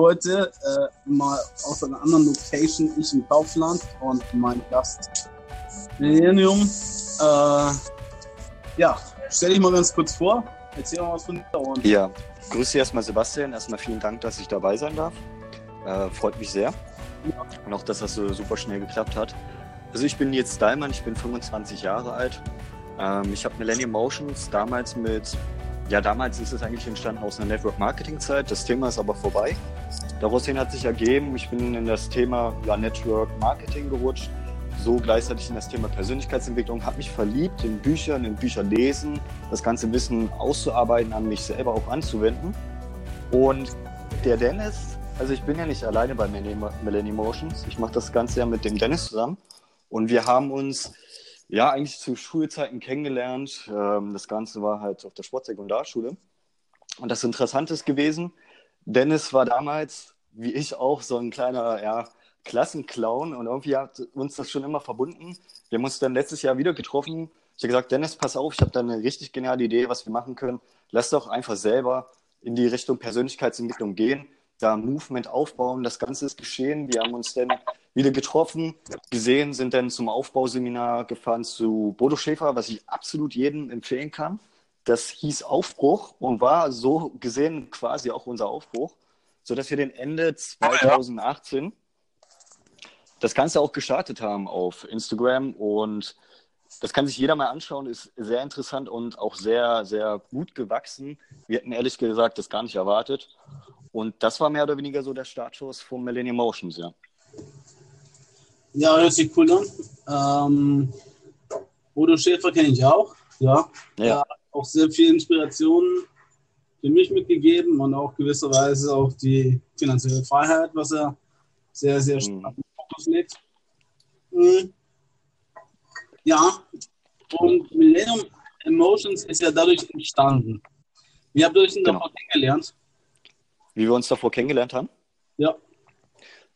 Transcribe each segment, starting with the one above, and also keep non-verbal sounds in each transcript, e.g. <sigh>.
heute äh, mal aus einer anderen Location, ich im Kaufland und mein Gast Millennium. Äh, ja, stell dich mal ganz kurz vor, erzähl mal was von dir. Ja, grüße erstmal Sebastian. Erstmal vielen Dank, dass ich dabei sein darf. Äh, freut mich sehr. Ja. Und auch, dass das so super schnell geklappt hat. Also ich bin jetzt Dahlmann, ich bin 25 Jahre alt. Ähm, ich habe Millennium Motions damals mit ja, damals ist es eigentlich entstanden aus einer Network-Marketing-Zeit. Das Thema ist aber vorbei. Daraus hat sich ergeben, ich bin in das Thema ja, Network-Marketing gerutscht, so gleichzeitig in das Thema Persönlichkeitsentwicklung, habe mich verliebt in Büchern, in Bücher lesen, das ganze Wissen auszuarbeiten, an mich selber auch anzuwenden. Und der Dennis, also ich bin ja nicht alleine bei Millennium Motions, ich mache das Ganze ja mit dem Dennis zusammen und wir haben uns ja, eigentlich zu Schulzeiten kennengelernt. Ähm, das Ganze war halt auf der Sportsekundarschule. Und das Interessante ist gewesen, Dennis war damals, wie ich auch, so ein kleiner ja, Klassenclown und irgendwie hat uns das schon immer verbunden. Wir haben uns dann letztes Jahr wieder getroffen. Ich habe gesagt, Dennis, pass auf, ich habe da eine richtig geniale Idee, was wir machen können. Lass doch einfach selber in die Richtung Persönlichkeitsentwicklung gehen da Movement aufbauen. Das Ganze ist geschehen. Wir haben uns dann wieder getroffen, gesehen, sind dann zum Aufbauseminar gefahren zu Bodo Schäfer, was ich absolut jedem empfehlen kann. Das hieß Aufbruch und war so gesehen quasi auch unser Aufbruch, sodass wir den Ende 2018 das Ganze auch gestartet haben auf Instagram und das kann sich jeder mal anschauen, ist sehr interessant und auch sehr, sehr gut gewachsen. Wir hätten ehrlich gesagt das gar nicht erwartet. Und das war mehr oder weniger so der Startschuss von Millennium Motions, ja. Ja, hört sich cool an. Ähm, Bodo Schäfer kenne ich auch. Ja. ja. ja. Auch sehr viel Inspiration für mich mitgegeben und auch gewisserweise auch die finanzielle Freiheit, was er sehr, sehr mhm. stark mhm. Fokus legt. Mhm. Ja, und Millennium Emotions ist ja dadurch entstanden. Wie habt ihr euch denn genau. davon kennengelernt? Wie wir uns davor kennengelernt haben? Ja.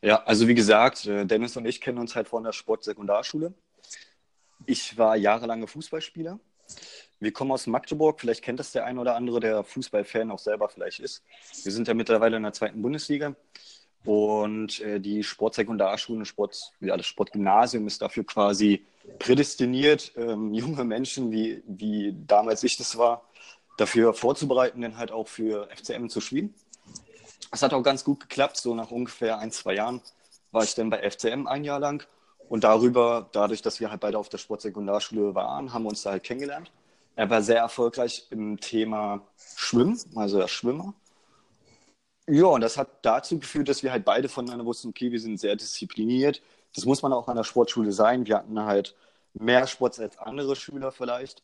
Ja, also wie gesagt, äh, Dennis und ich kennen uns halt von der Sportsekundarschule. Ich war jahrelange Fußballspieler. Wir kommen aus Magdeburg, vielleicht kennt das der ein oder andere, der Fußballfan auch selber vielleicht ist. Wir sind ja mittlerweile in der zweiten Bundesliga und äh, die Sportsekundarschule, Sport, ja, das Sportgymnasium ist dafür quasi prädestiniert, ähm, <laughs> junge Menschen, wie, wie damals ich das war, dafür vorzubereiten, dann halt auch für FCM zu spielen. Es hat auch ganz gut geklappt. So nach ungefähr ein, zwei Jahren war ich dann bei FCM ein Jahr lang. Und darüber, dadurch, dass wir halt beide auf der Sportsekundarschule waren, haben wir uns da halt kennengelernt. Er war sehr erfolgreich im Thema Schwimmen, also er Schwimmer. Ja, und das hat dazu geführt, dass wir halt beide voneinander wussten, okay, wir sind sehr diszipliniert. Das muss man auch an der Sportschule sein. Wir hatten halt mehr Sports als andere Schüler vielleicht.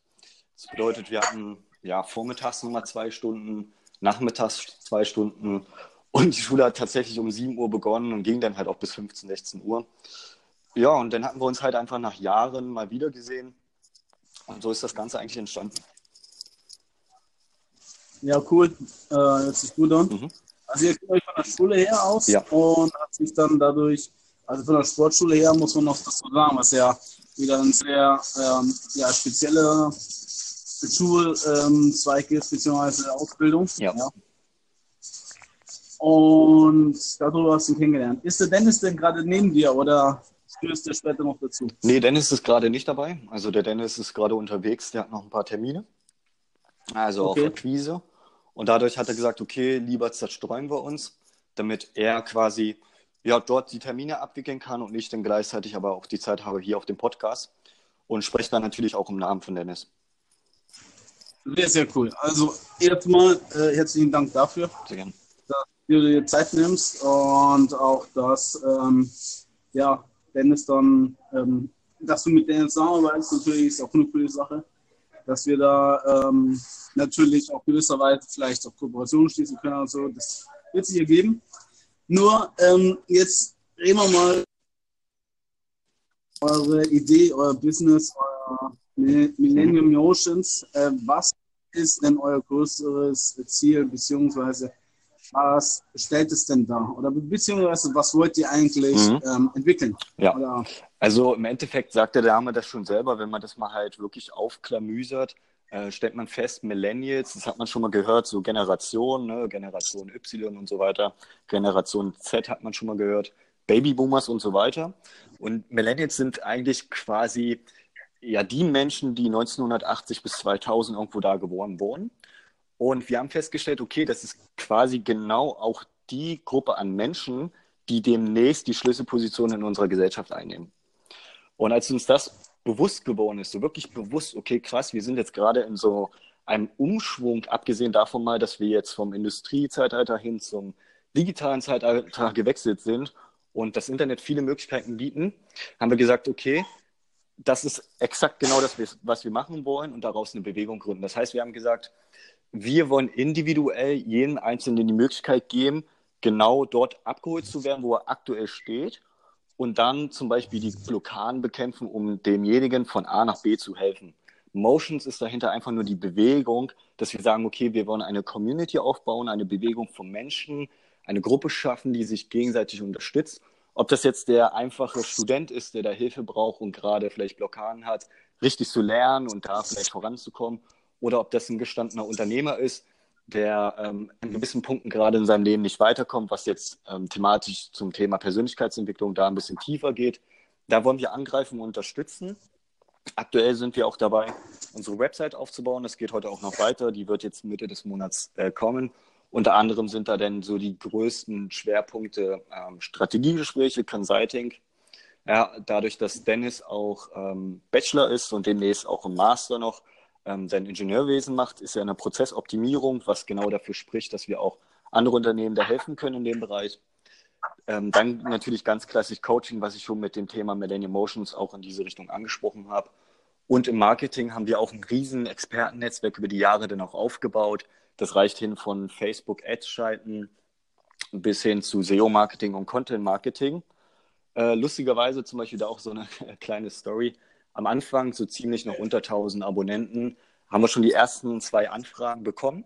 Das bedeutet, wir hatten ja vormittags nochmal zwei Stunden, nachmittags zwei Stunden und die Schule hat tatsächlich um 7 Uhr begonnen und ging dann halt auch bis 15, 16 Uhr. Ja, und dann hatten wir uns halt einfach nach Jahren mal wieder gesehen. Und so ist das Ganze eigentlich entstanden. Ja, cool. Äh, hört sich gut an. Mhm. Also ihr kennt euch von der Schule her aus ja. und hat sich dann dadurch, also von der Sportschule her muss man noch das so sagen, was ja wieder ein sehr ähm, ja, spezieller Schulzweig ähm, ist, beziehungsweise Ausbildung. Ja. ja. Und darüber hast du ihn kennengelernt. Ist der Dennis denn gerade neben dir oder stößt der später noch dazu? Nee, Dennis ist gerade nicht dabei. Also der Dennis ist gerade unterwegs, der hat noch ein paar Termine. Also okay. auf Akquise. Und dadurch hat er gesagt, okay, lieber zerstreuen wir uns, damit er quasi ja, dort die Termine abwickeln kann und ich dann gleichzeitig aber auch die Zeit habe hier auf dem Podcast und spreche dann natürlich auch im Namen von Dennis. Sehr, sehr cool. Also erstmal äh, herzlichen Dank dafür. Sehr gerne dir die Zeit nimmst und auch, dass ähm, ja, Dennis dann, ähm, dass du mit Dennis zusammenarbeitest, natürlich ist auch eine coole Sache, dass wir da ähm, natürlich auch gewisserweise vielleicht auch Kooperationen schließen können und so. Das wird sich ergeben. Nur ähm, jetzt reden wir mal eure Idee, euer Business, euer Millennium Oceans. Äh, was ist denn euer größeres Ziel, beziehungsweise was stellt es denn da? Oder beziehungsweise was wollt ihr eigentlich mhm. ähm, entwickeln? Ja. Oder? Also im Endeffekt sagt der Dame das schon selber, wenn man das mal halt wirklich aufklamüsert, äh, stellt man fest, Millennials, das hat man schon mal gehört, so Generation, ne, Generation Y und so weiter, Generation Z hat man schon mal gehört, Babyboomers und so weiter. Und Millennials sind eigentlich quasi ja die Menschen, die 1980 bis 2000 irgendwo da geboren wurden. Und wir haben festgestellt, okay, das ist quasi genau auch die Gruppe an Menschen, die demnächst die Schlüsselposition in unserer Gesellschaft einnehmen. Und als uns das bewusst geworden ist, so wirklich bewusst, okay, krass, wir sind jetzt gerade in so einem Umschwung, abgesehen davon mal, dass wir jetzt vom Industriezeitalter hin zum digitalen Zeitalter gewechselt sind und das Internet viele Möglichkeiten bieten, haben wir gesagt, okay, das ist exakt genau das, was wir machen wollen und daraus eine Bewegung gründen. Das heißt, wir haben gesagt, wir wollen individuell jedem Einzelnen die Möglichkeit geben, genau dort abgeholt zu werden, wo er aktuell steht und dann zum Beispiel die Blockaden bekämpfen, um demjenigen von A nach B zu helfen. Motions ist dahinter einfach nur die Bewegung, dass wir sagen, okay, wir wollen eine Community aufbauen, eine Bewegung von Menschen, eine Gruppe schaffen, die sich gegenseitig unterstützt. Ob das jetzt der einfache Student ist, der da Hilfe braucht und gerade vielleicht Blockaden hat, richtig zu lernen und da vielleicht voranzukommen, oder ob das ein gestandener Unternehmer ist, der ähm, in gewissen Punkten gerade in seinem Leben nicht weiterkommt, was jetzt ähm, thematisch zum Thema Persönlichkeitsentwicklung da ein bisschen tiefer geht. Da wollen wir angreifen und unterstützen. Aktuell sind wir auch dabei, unsere Website aufzubauen. Das geht heute auch noch weiter. Die wird jetzt Mitte des Monats äh, kommen. Unter anderem sind da dann so die größten Schwerpunkte ähm, Strategiegespräche, Consulting. Ja, dadurch, dass Dennis auch ähm, Bachelor ist und demnächst auch im Master noch, ähm, sein Ingenieurwesen macht, ist ja eine Prozessoptimierung, was genau dafür spricht, dass wir auch andere Unternehmen da helfen können in dem Bereich. Ähm, dann natürlich ganz klassisch Coaching, was ich schon mit dem Thema Millennium Motions auch in diese Richtung angesprochen habe. Und im Marketing haben wir auch ein riesen Expertennetzwerk über die Jahre dann auch aufgebaut. Das reicht hin von Facebook Ads schalten bis hin zu SEO-Marketing und Content-Marketing. Äh, lustigerweise zum Beispiel da auch so eine <laughs> kleine Story am Anfang so ziemlich noch unter 1000 Abonnenten, haben wir schon die ersten zwei Anfragen bekommen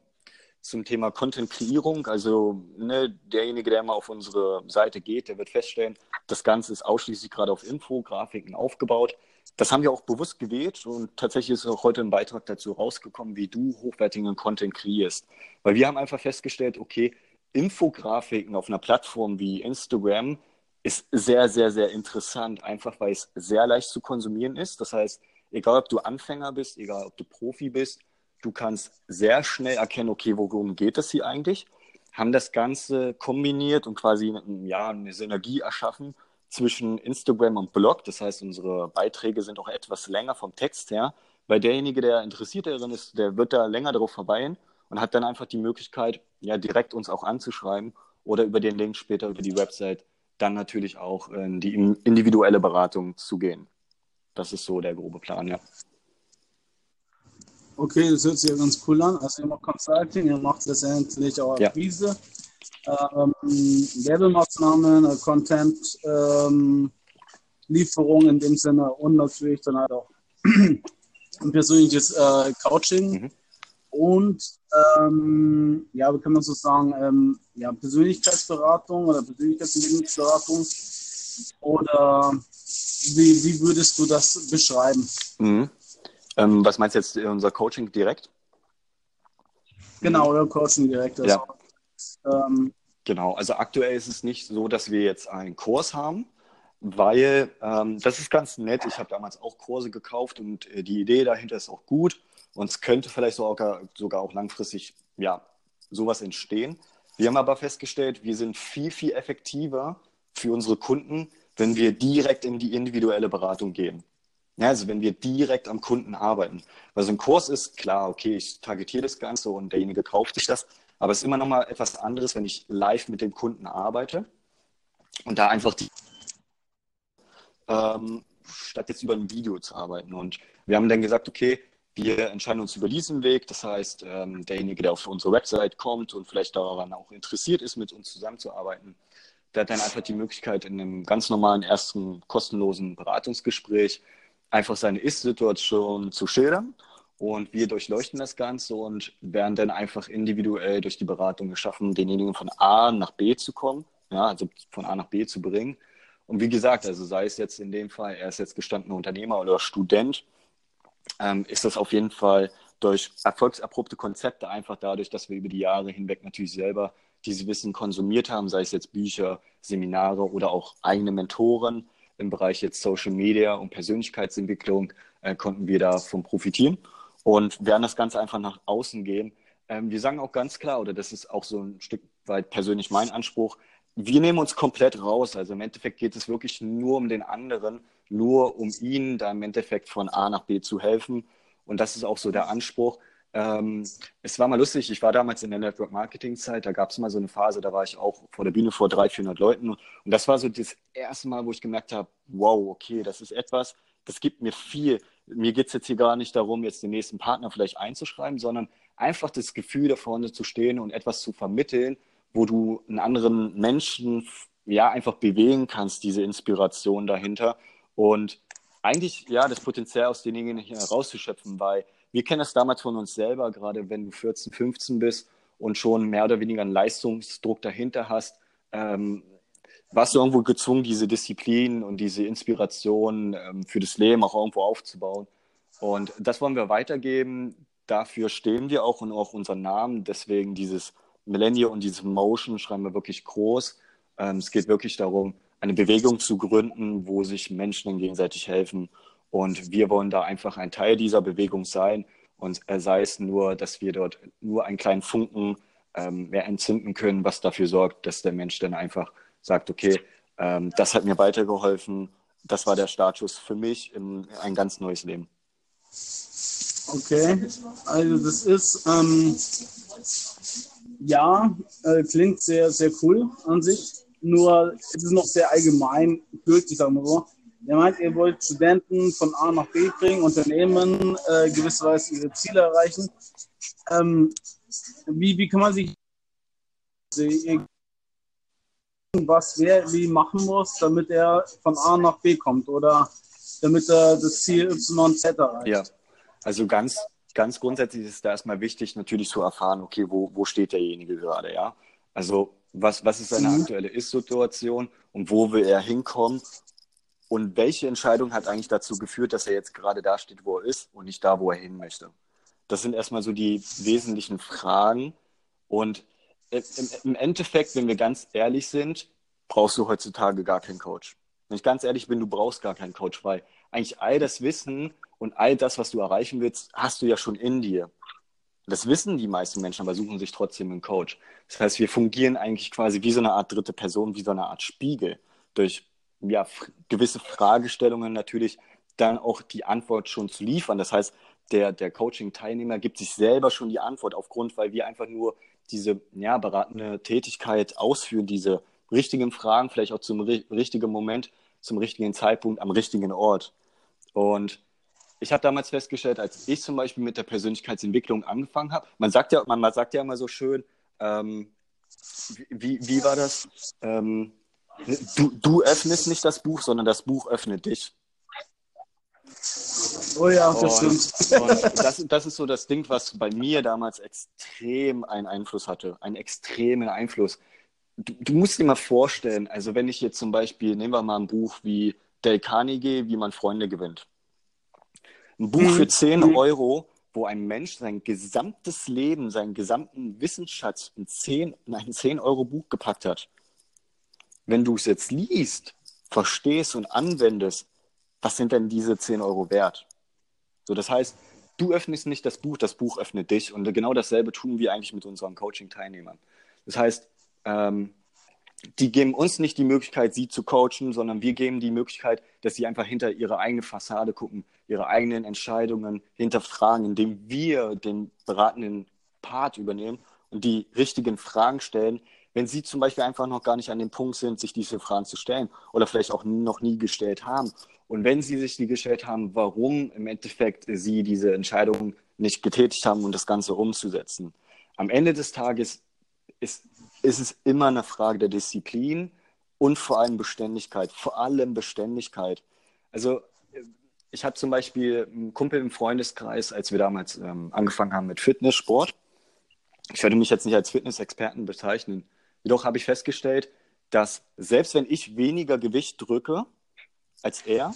zum Thema Content-Kreierung. Also ne, derjenige, der mal auf unsere Seite geht, der wird feststellen, das Ganze ist ausschließlich gerade auf Infografiken aufgebaut. Das haben wir auch bewusst gewählt und tatsächlich ist auch heute ein Beitrag dazu rausgekommen, wie du hochwertigen Content kreierst. Weil wir haben einfach festgestellt, okay, Infografiken auf einer Plattform wie Instagram ist sehr, sehr, sehr interessant, einfach weil es sehr leicht zu konsumieren ist. Das heißt, egal ob du Anfänger bist, egal ob du Profi bist, du kannst sehr schnell erkennen, okay, worum geht es hier eigentlich? Haben das Ganze kombiniert und quasi ja, eine Synergie erschaffen zwischen Instagram und Blog. Das heißt, unsere Beiträge sind auch etwas länger vom Text her, weil derjenige, der interessiert darin ist, der wird da länger darauf verweilen und hat dann einfach die Möglichkeit, ja, direkt uns auch anzuschreiben oder über den Link später über die Website dann natürlich auch in die individuelle Beratung zu gehen. Das ist so der grobe Plan, ja. Okay, das hört sich ja ganz cool an. Also ihr macht Consulting, ihr macht letztendlich auch Akquise, ja. ähm, Werbemaßnahmen, äh, Content, ähm, Lieferung in dem Sinne und natürlich dann halt auch <clears throat> ein persönliches äh, Coaching. Mhm und ähm, ja, wie kann man so sagen, ähm, ja, Persönlichkeitsberatung oder Persönlichkeitsentwicklungsberatung oder wie, wie würdest du das beschreiben? Mhm. Ähm, was meinst du jetzt, unser Coaching direkt? Genau, oder Coaching direkt. Also, ja. Ähm, genau, also aktuell ist es nicht so, dass wir jetzt einen Kurs haben, weil ähm, das ist ganz nett. Ich habe damals auch Kurse gekauft und äh, die Idee dahinter ist auch gut. Und es könnte vielleicht sogar, sogar auch langfristig ja, sowas entstehen. Wir haben aber festgestellt, wir sind viel, viel effektiver für unsere Kunden, wenn wir direkt in die individuelle Beratung gehen. Ja, also wenn wir direkt am Kunden arbeiten. Weil so ein Kurs ist klar, okay, ich targetiere das Ganze und derjenige kauft sich das. Aber es ist immer noch mal etwas anderes, wenn ich live mit dem Kunden arbeite und da einfach die, ähm, statt jetzt über ein Video zu arbeiten. Und wir haben dann gesagt, okay, wir entscheiden uns über diesen Weg. Das heißt, ähm, derjenige, der auf unsere Website kommt und vielleicht daran auch interessiert ist, mit uns zusammenzuarbeiten, der hat dann einfach die Möglichkeit, in einem ganz normalen ersten kostenlosen Beratungsgespräch einfach seine Ist-Situation zu schildern. Und wir durchleuchten das Ganze und werden dann einfach individuell durch die Beratung geschaffen, denjenigen von A nach B zu kommen, ja, also von A nach B zu bringen. Und wie gesagt, also sei es jetzt in dem Fall, er ist jetzt gestandener Unternehmer oder Student, ähm, ist das auf jeden Fall durch erfolgsabrupte Konzepte, einfach dadurch, dass wir über die Jahre hinweg natürlich selber dieses Wissen konsumiert haben, sei es jetzt Bücher, Seminare oder auch eigene Mentoren im Bereich jetzt Social Media und Persönlichkeitsentwicklung, äh, konnten wir davon profitieren und werden das Ganze einfach nach außen gehen. Ähm, wir sagen auch ganz klar, oder das ist auch so ein Stück weit persönlich mein Anspruch, wir nehmen uns komplett raus. Also im Endeffekt geht es wirklich nur um den anderen, nur um ihn da im Endeffekt von A nach B zu helfen. Und das ist auch so der Anspruch. Ähm, es war mal lustig, ich war damals in der Network Marketing Zeit, da gab es mal so eine Phase, da war ich auch vor der Bühne vor 300, 400 Leuten. Und das war so das erste Mal, wo ich gemerkt habe, wow, okay, das ist etwas, das gibt mir viel. Mir geht es jetzt hier gar nicht darum, jetzt den nächsten Partner vielleicht einzuschreiben, sondern einfach das Gefühl, da vorne zu stehen und etwas zu vermitteln, wo du einen anderen Menschen ja einfach bewegen kannst, diese Inspiration dahinter und eigentlich ja das Potenzial aus denjenigen herauszuschöpfen, weil wir kennen das damals von uns selber, gerade wenn du 14, 15 bist und schon mehr oder weniger einen Leistungsdruck dahinter hast, ähm, warst du irgendwo gezwungen, diese Disziplin und diese Inspiration ähm, für das Leben auch irgendwo aufzubauen. Und das wollen wir weitergeben. Dafür stehen wir auch und auch unseren Namen. Deswegen dieses Millennium und diese Motion schreiben wir wirklich groß. Ähm, es geht wirklich darum, eine Bewegung zu gründen, wo sich Menschen gegenseitig helfen. Und wir wollen da einfach ein Teil dieser Bewegung sein. Und sei es nur, dass wir dort nur einen kleinen Funken ähm, mehr entzünden können, was dafür sorgt, dass der Mensch dann einfach sagt, okay, ähm, das hat mir weitergeholfen. Das war der Startschuss für mich in ein ganz neues Leben. Okay, also das ist, ähm, ja, äh, klingt sehr, sehr cool an sich. Nur es ist noch sehr allgemein gültig, sagen wir so. Ihr meint, ihr wollt Studenten von A nach B bringen, Unternehmen äh, gewisserweise ihre Ziele erreichen. Ähm, wie, wie kann man sich was wer wie machen muss, damit er von A nach B kommt oder damit er das Ziel YZ erreicht? Ja, also ganz ganz grundsätzlich ist da erstmal wichtig, natürlich zu erfahren, okay, wo, wo steht derjenige gerade, ja? Also, was, was ist seine mhm. aktuelle Ist-Situation und wo will er hinkommen? Und welche Entscheidung hat eigentlich dazu geführt, dass er jetzt gerade da steht, wo er ist und nicht da, wo er hin möchte? Das sind erstmal so die wesentlichen Fragen. Und im, im Endeffekt, wenn wir ganz ehrlich sind, brauchst du heutzutage gar keinen Coach. Wenn ich ganz ehrlich bin, du brauchst gar keinen Coach, weil eigentlich all das Wissen und all das, was du erreichen willst, hast du ja schon in dir. Das wissen die meisten Menschen, aber suchen sich trotzdem einen Coach. Das heißt, wir fungieren eigentlich quasi wie so eine Art dritte Person, wie so eine Art Spiegel. Durch ja, gewisse Fragestellungen natürlich dann auch die Antwort schon zu liefern. Das heißt, der, der Coaching-Teilnehmer gibt sich selber schon die Antwort aufgrund, weil wir einfach nur diese ja, beratende Tätigkeit ausführen, diese richtigen Fragen, vielleicht auch zum richtigen Moment, zum richtigen Zeitpunkt, am richtigen Ort. Und ich habe damals festgestellt, als ich zum Beispiel mit der Persönlichkeitsentwicklung angefangen habe, man sagt ja, man, man sagt ja immer so schön, ähm, wie, wie war das? Ähm, du, du öffnest nicht das Buch, sondern das Buch öffnet dich. Oh ja, das und, stimmt. Und das, das ist so das Ding, was bei mir damals extrem einen Einfluss hatte, einen extremen Einfluss. Du, du musst dir mal vorstellen, also wenn ich jetzt zum Beispiel, nehmen wir mal ein Buch wie Dale Carnegie, wie man Freunde gewinnt. Ein Buch für 10 mhm. Euro, wo ein Mensch sein gesamtes Leben, seinen gesamten Wissensschatz in, 10, in ein 10-Euro-Buch gepackt hat. Wenn du es jetzt liest, verstehst und anwendest, was sind denn diese 10 Euro wert? So, das heißt, du öffnest nicht das Buch, das Buch öffnet dich. Und genau dasselbe tun wir eigentlich mit unseren Coaching-Teilnehmern. Das heißt, ähm, die geben uns nicht die Möglichkeit, sie zu coachen, sondern wir geben die Möglichkeit, dass sie einfach hinter ihre eigene Fassade gucken, ihre eigenen Entscheidungen hinterfragen, indem wir den beratenden Part übernehmen und die richtigen Fragen stellen, wenn sie zum Beispiel einfach noch gar nicht an dem Punkt sind, sich diese Fragen zu stellen oder vielleicht auch noch nie gestellt haben. Und wenn sie sich die gestellt haben, warum im Endeffekt sie diese Entscheidung nicht getätigt haben, um das Ganze umzusetzen. Am Ende des Tages ist ist es immer eine Frage der Disziplin und vor allem Beständigkeit. Vor allem Beständigkeit. Also ich habe zum Beispiel einen Kumpel im Freundeskreis, als wir damals ähm, angefangen haben mit Fitnesssport. Ich würde mich jetzt nicht als Fitnessexperten bezeichnen. Jedoch habe ich festgestellt, dass selbst wenn ich weniger Gewicht drücke als er,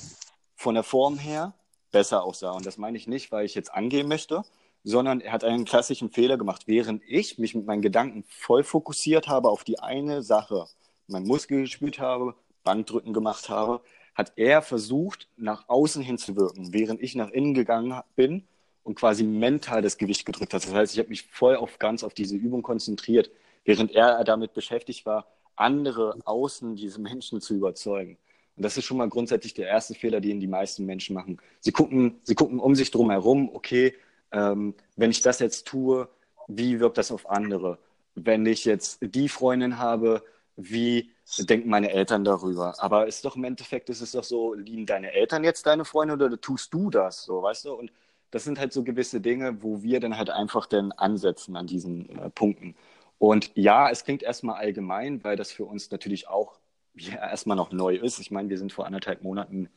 von der Form her besser aussah. Und das meine ich nicht, weil ich jetzt angehen möchte, sondern er hat einen klassischen Fehler gemacht. Während ich mich mit meinen Gedanken voll fokussiert habe auf die eine Sache, mein Muskel gespürt habe, Bankdrücken gemacht habe, hat er versucht, nach außen hin zu wirken, während ich nach innen gegangen bin und quasi mental das Gewicht gedrückt hat. Das heißt, ich habe mich voll auf ganz auf diese Übung konzentriert, während er damit beschäftigt war, andere außen diese Menschen zu überzeugen. Und das ist schon mal grundsätzlich der erste Fehler, den die meisten Menschen machen. Sie gucken, sie gucken um sich drum herum, okay, ähm, wenn ich das jetzt tue, wie wirkt das auf andere? Wenn ich jetzt die Freundin habe, wie denken meine Eltern darüber? Aber ist doch im Endeffekt, ist es doch so, lieben deine Eltern jetzt deine Freunde oder tust du das so, weißt du? Und das sind halt so gewisse Dinge, wo wir dann halt einfach dann ansetzen an diesen äh, Punkten. Und ja, es klingt erstmal allgemein, weil das für uns natürlich auch ja, erstmal noch neu ist. Ich meine, wir sind vor anderthalb Monaten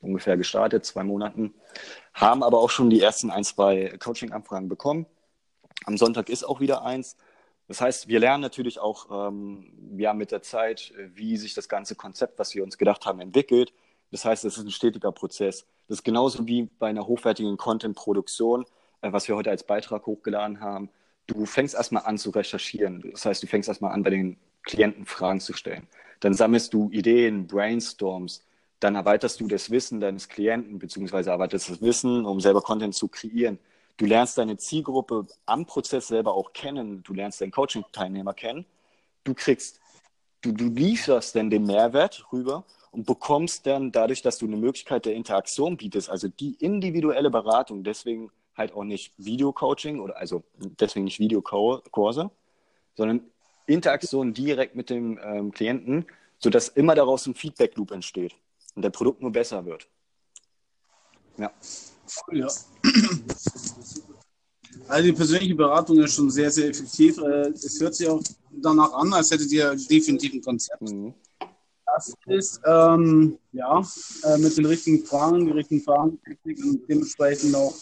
ungefähr gestartet, zwei Monaten, haben aber auch schon die ersten ein, zwei Coaching-Anfragen bekommen. Am Sonntag ist auch wieder eins. Das heißt, wir lernen natürlich auch ähm, ja, mit der Zeit, wie sich das ganze Konzept, was wir uns gedacht haben, entwickelt. Das heißt, es ist ein stetiger Prozess. Das ist genauso wie bei einer hochwertigen Content-Produktion, äh, was wir heute als Beitrag hochgeladen haben. Du fängst erstmal an zu recherchieren. Das heißt, du fängst erstmal an, bei den Klienten Fragen zu stellen. Dann sammelst du Ideen, Brainstorms, dann erweiterst du das Wissen deines Klienten, beziehungsweise erweiterst das Wissen, um selber Content zu kreieren. Du lernst deine Zielgruppe am Prozess selber auch kennen. Du lernst deinen Coaching-Teilnehmer kennen. Du kriegst, du, du lieferst dann den Mehrwert rüber und bekommst dann dadurch, dass du eine Möglichkeit der Interaktion bietest, also die individuelle Beratung, deswegen halt auch nicht Video-Coaching oder also deswegen nicht Videokurse, sondern Interaktion direkt mit dem ähm, Klienten, sodass immer daraus ein Feedback-Loop entsteht und der Produkt nur besser wird. Ja. ja. Also die persönliche Beratung ist schon sehr, sehr effektiv. Äh, es hört sich auch danach an, als hättet ihr definitiv ein Konzept. Mhm. Das ist ähm, ja äh, mit den richtigen Fragen, die richtigen Fragen und dementsprechend auch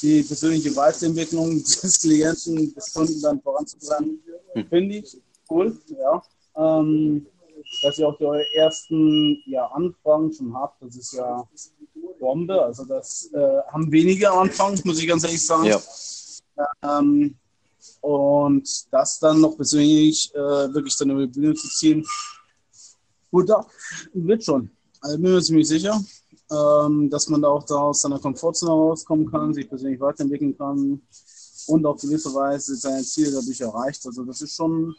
die persönliche Weiterentwicklung <laughs> des Klienten, des Kunden dann voranzubringen, mhm. finde ich cool. Ja. Ähm, dass ihr auch die ersten ja, Anfragen schon habt. Das ist ja Bombe. Also das äh, haben wenige Anfang, muss ich ganz ehrlich sagen. Ja. Ähm, und das dann noch persönlich äh, wirklich dann über die Bühne zu ziehen, gut, da wird schon. Also bin mir ziemlich sicher, ähm, dass man da auch da aus seiner Komfortzone rauskommen kann, sich persönlich weiterentwickeln kann und auf gewisse Weise seine Ziele dadurch erreicht. Also das ist schon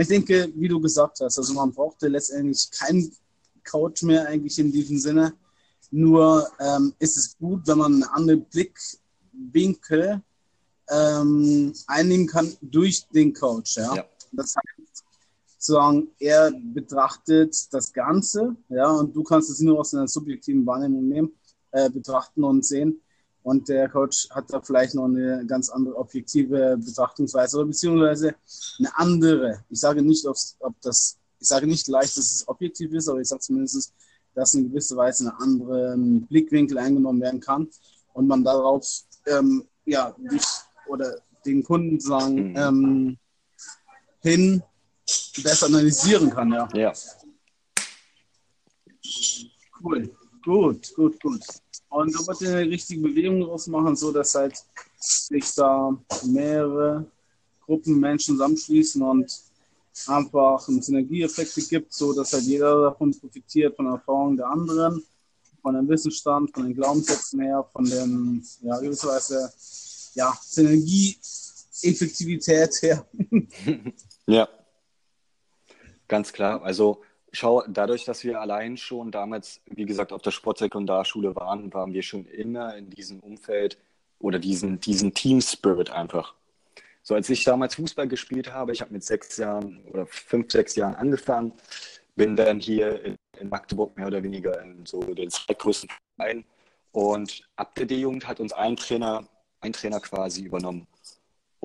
ich denke, wie du gesagt hast, also man brauchte letztendlich keinen Coach mehr eigentlich in diesem Sinne. Nur ähm, ist es gut, wenn man einen anderen Blickwinkel ähm, einnehmen kann durch den Coach. Ja? ja. Das heißt, sozusagen, er betrachtet das Ganze, ja, und du kannst es nur aus einer subjektiven Wahrnehmung nehmen, äh, betrachten und sehen. Und der Coach hat da vielleicht noch eine ganz andere objektive Betrachtungsweise oder beziehungsweise eine andere. Ich sage nicht, ob das, ich sage nicht leicht, dass es objektiv ist, aber ich sage zumindest, dass in gewisser Weise ein anderer Blickwinkel eingenommen werden kann und man darauf ähm, ja, dich oder den Kunden sagen, mhm. ähm, hin besser analysieren kann. Ja. ja. Cool. Gut, gut, gut. Und du musst eine richtige Bewegung draus machen, so dass halt sich da mehrere Gruppen Menschen zusammenschließen und einfach Synergieeffekte gibt, so dass halt jeder davon profitiert, von der Erfahrung der anderen, von dem Wissensstand, von den Glaubenssätzen her, von den, ja, gewisserweise, ja, Synergieeffektivität her. <laughs> ja, ganz klar. Also schau, dadurch, dass wir allein schon damals, wie gesagt, auf der Sportsekundarschule waren, waren wir schon immer in diesem Umfeld oder diesen, diesen Team-Spirit einfach. So, als ich damals Fußball gespielt habe, ich habe mit sechs Jahren oder fünf, sechs Jahren angefangen, bin dann hier in, in Magdeburg mehr oder weniger in so den zweitgrößten Verein und ab der D-Jugend hat uns ein Trainer, ein Trainer quasi übernommen.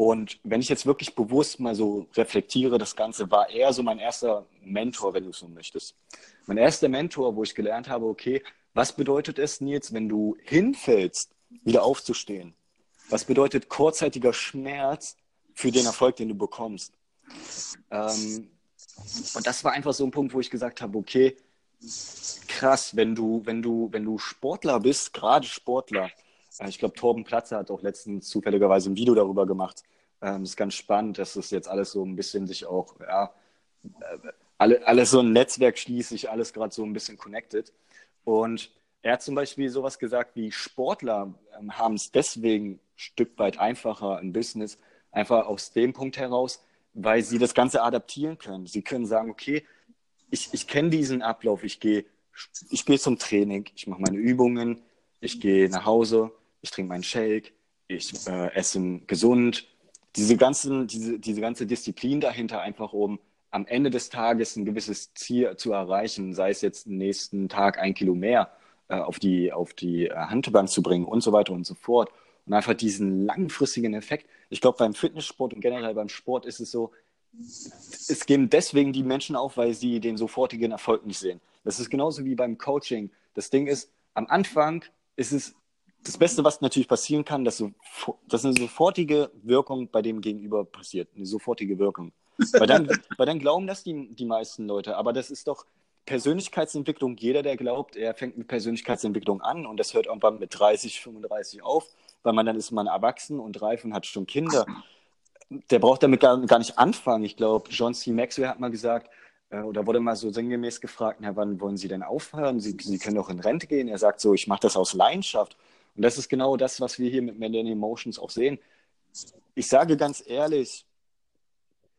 Und wenn ich jetzt wirklich bewusst mal so reflektiere, das Ganze war eher so mein erster Mentor, wenn du so möchtest. Mein erster Mentor, wo ich gelernt habe, okay, was bedeutet es, Nils, wenn du hinfällst, wieder aufzustehen? Was bedeutet kurzzeitiger Schmerz für den Erfolg, den du bekommst? Ähm, und das war einfach so ein Punkt, wo ich gesagt habe, okay, krass, wenn du, wenn du, wenn du Sportler bist, gerade Sportler, ich glaube, Torben Platzer hat auch letztens zufälligerweise ein Video darüber gemacht. Ähm, ist ganz spannend, dass es jetzt alles so ein bisschen sich auch, ja, äh, alle, alles so ein Netzwerk schließt, sich alles gerade so ein bisschen connected. Und er hat zum Beispiel sowas gesagt wie Sportler ähm, haben es deswegen ein Stück weit einfacher im Business, einfach aus dem Punkt heraus, weil sie das Ganze adaptieren können. Sie können sagen, okay, ich, ich kenne diesen Ablauf, ich gehe ich geh zum Training, ich mache meine Übungen, ich gehe nach Hause, ich trinke meinen Shake, ich äh, esse gesund. Diese, ganzen, diese, diese ganze Disziplin dahinter, einfach um am Ende des Tages ein gewisses Ziel zu erreichen, sei es jetzt nächsten Tag ein Kilo mehr äh, auf die, auf die äh, Handbank zu bringen und so weiter und so fort. Und einfach diesen langfristigen Effekt. Ich glaube, beim Fitnesssport und generell beim Sport ist es so, es geben deswegen die Menschen auf, weil sie den sofortigen Erfolg nicht sehen. Das ist genauso wie beim Coaching. Das Ding ist, am Anfang ist es das Beste, was natürlich passieren kann, dass, so, dass eine sofortige Wirkung bei dem Gegenüber passiert. Eine sofortige Wirkung. Weil dann, <laughs> weil dann glauben das die, die meisten Leute. Aber das ist doch Persönlichkeitsentwicklung. Jeder, der glaubt, er fängt mit Persönlichkeitsentwicklung an und das hört irgendwann mit 30, 35 auf, weil man dann ist man erwachsen und reif und hat schon Kinder der braucht damit gar, gar nicht anfangen. Ich glaube, John C. Maxwell hat mal gesagt, äh, oder wurde mal so sinngemäß gefragt, na, wann wollen Sie denn aufhören? Sie, Sie können doch in Rente gehen. Er sagt so, ich mache das aus Leidenschaft. Und das ist genau das, was wir hier mit Millennium Emotions auch sehen. Ich sage ganz ehrlich,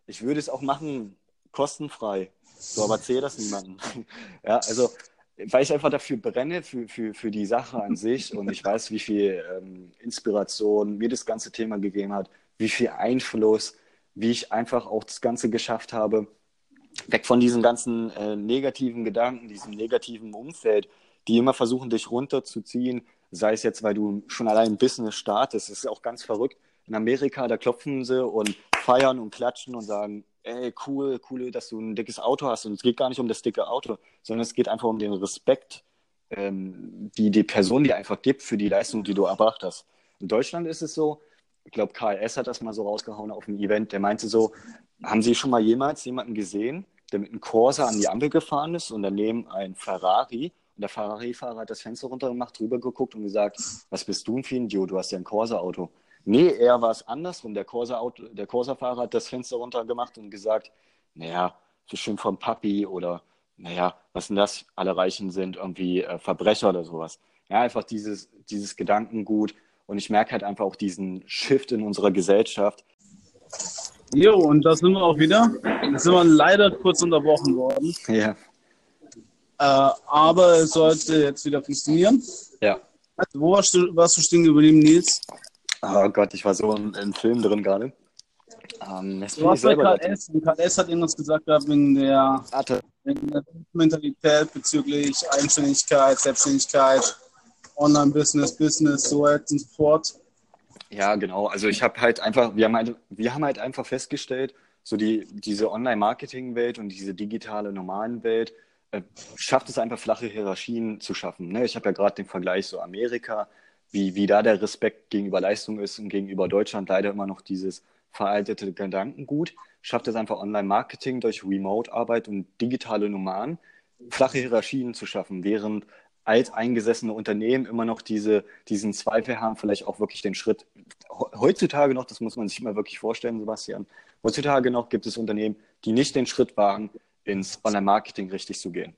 ich würde es auch machen, kostenfrei. So, aber zähle das niemandem. <laughs> ja, also, weil ich einfach dafür brenne, für, für, für die Sache an sich und ich weiß, wie viel ähm, Inspiration mir das ganze Thema gegeben hat, wie viel Einfluss, wie ich einfach auch das Ganze geschafft habe, weg von diesen ganzen äh, negativen Gedanken, diesem negativen Umfeld, die immer versuchen, dich runterzuziehen, sei es jetzt, weil du schon allein ein Business startest, das ist auch ganz verrückt. In Amerika, da klopfen sie und feiern und klatschen und sagen, ey, cool, cool, dass du ein dickes Auto hast. Und es geht gar nicht um das dicke Auto, sondern es geht einfach um den Respekt, ähm, die die Person dir einfach gibt für die Leistung, die du erbracht hast. In Deutschland ist es so, ich glaube, KS hat das mal so rausgehauen auf dem Event, der meinte so, haben Sie schon mal jemals jemanden gesehen, der mit einem Corsa an die Ampel gefahren ist und daneben ein Ferrari der Ferrari-Fahrer hat das Fenster runtergemacht, drüber geguckt und gesagt, was bist du für ein Idiot, du hast ja ein Corsa-Auto. Nee, eher war es andersrum. Der Corsa-Fahrer Corsa hat das Fenster runtergemacht und gesagt, naja, so schön vom Papi oder naja, was denn das? Alle Reichen sind irgendwie äh, Verbrecher oder sowas. Ja, einfach dieses, dieses Gedankengut, und ich merke halt einfach auch diesen Shift in unserer Gesellschaft. Jo, und da sind wir auch wieder. Jetzt sind wir leider kurz unterbrochen worden. Ja. Äh, aber es sollte jetzt wieder funktionieren. Ja. Also, wo warst du, warst du stehen geblieben, Nils? Oh Gott, ich war so im, im Film drin gerade. Ähm, du warst bei KS. KS hat irgendwas gesagt gehabt wegen der, wegen der Mentalität bezüglich Eigenständigkeit, Selbstständigkeit. Online-Business, Business, so weiter und so fort. Ja, genau. Also ich habe halt einfach, wir haben halt, wir haben halt einfach festgestellt, so die, diese Online-Marketing-Welt und diese digitale normalen Welt schafft es einfach flache Hierarchien zu schaffen. Ne? Ich habe ja gerade den Vergleich so Amerika, wie, wie da der Respekt gegenüber Leistung ist und gegenüber Deutschland leider immer noch dieses veraltete Gedankengut. Schafft es einfach Online-Marketing durch Remote-Arbeit und digitale Nomaden flache Hierarchien zu schaffen, während alteingesessene Unternehmen immer noch diese, diesen Zweifel haben, vielleicht auch wirklich den Schritt. Heutzutage noch, das muss man sich mal wirklich vorstellen, Sebastian, heutzutage noch gibt es Unternehmen, die nicht den Schritt wagen, ins Online-Marketing richtig zu gehen.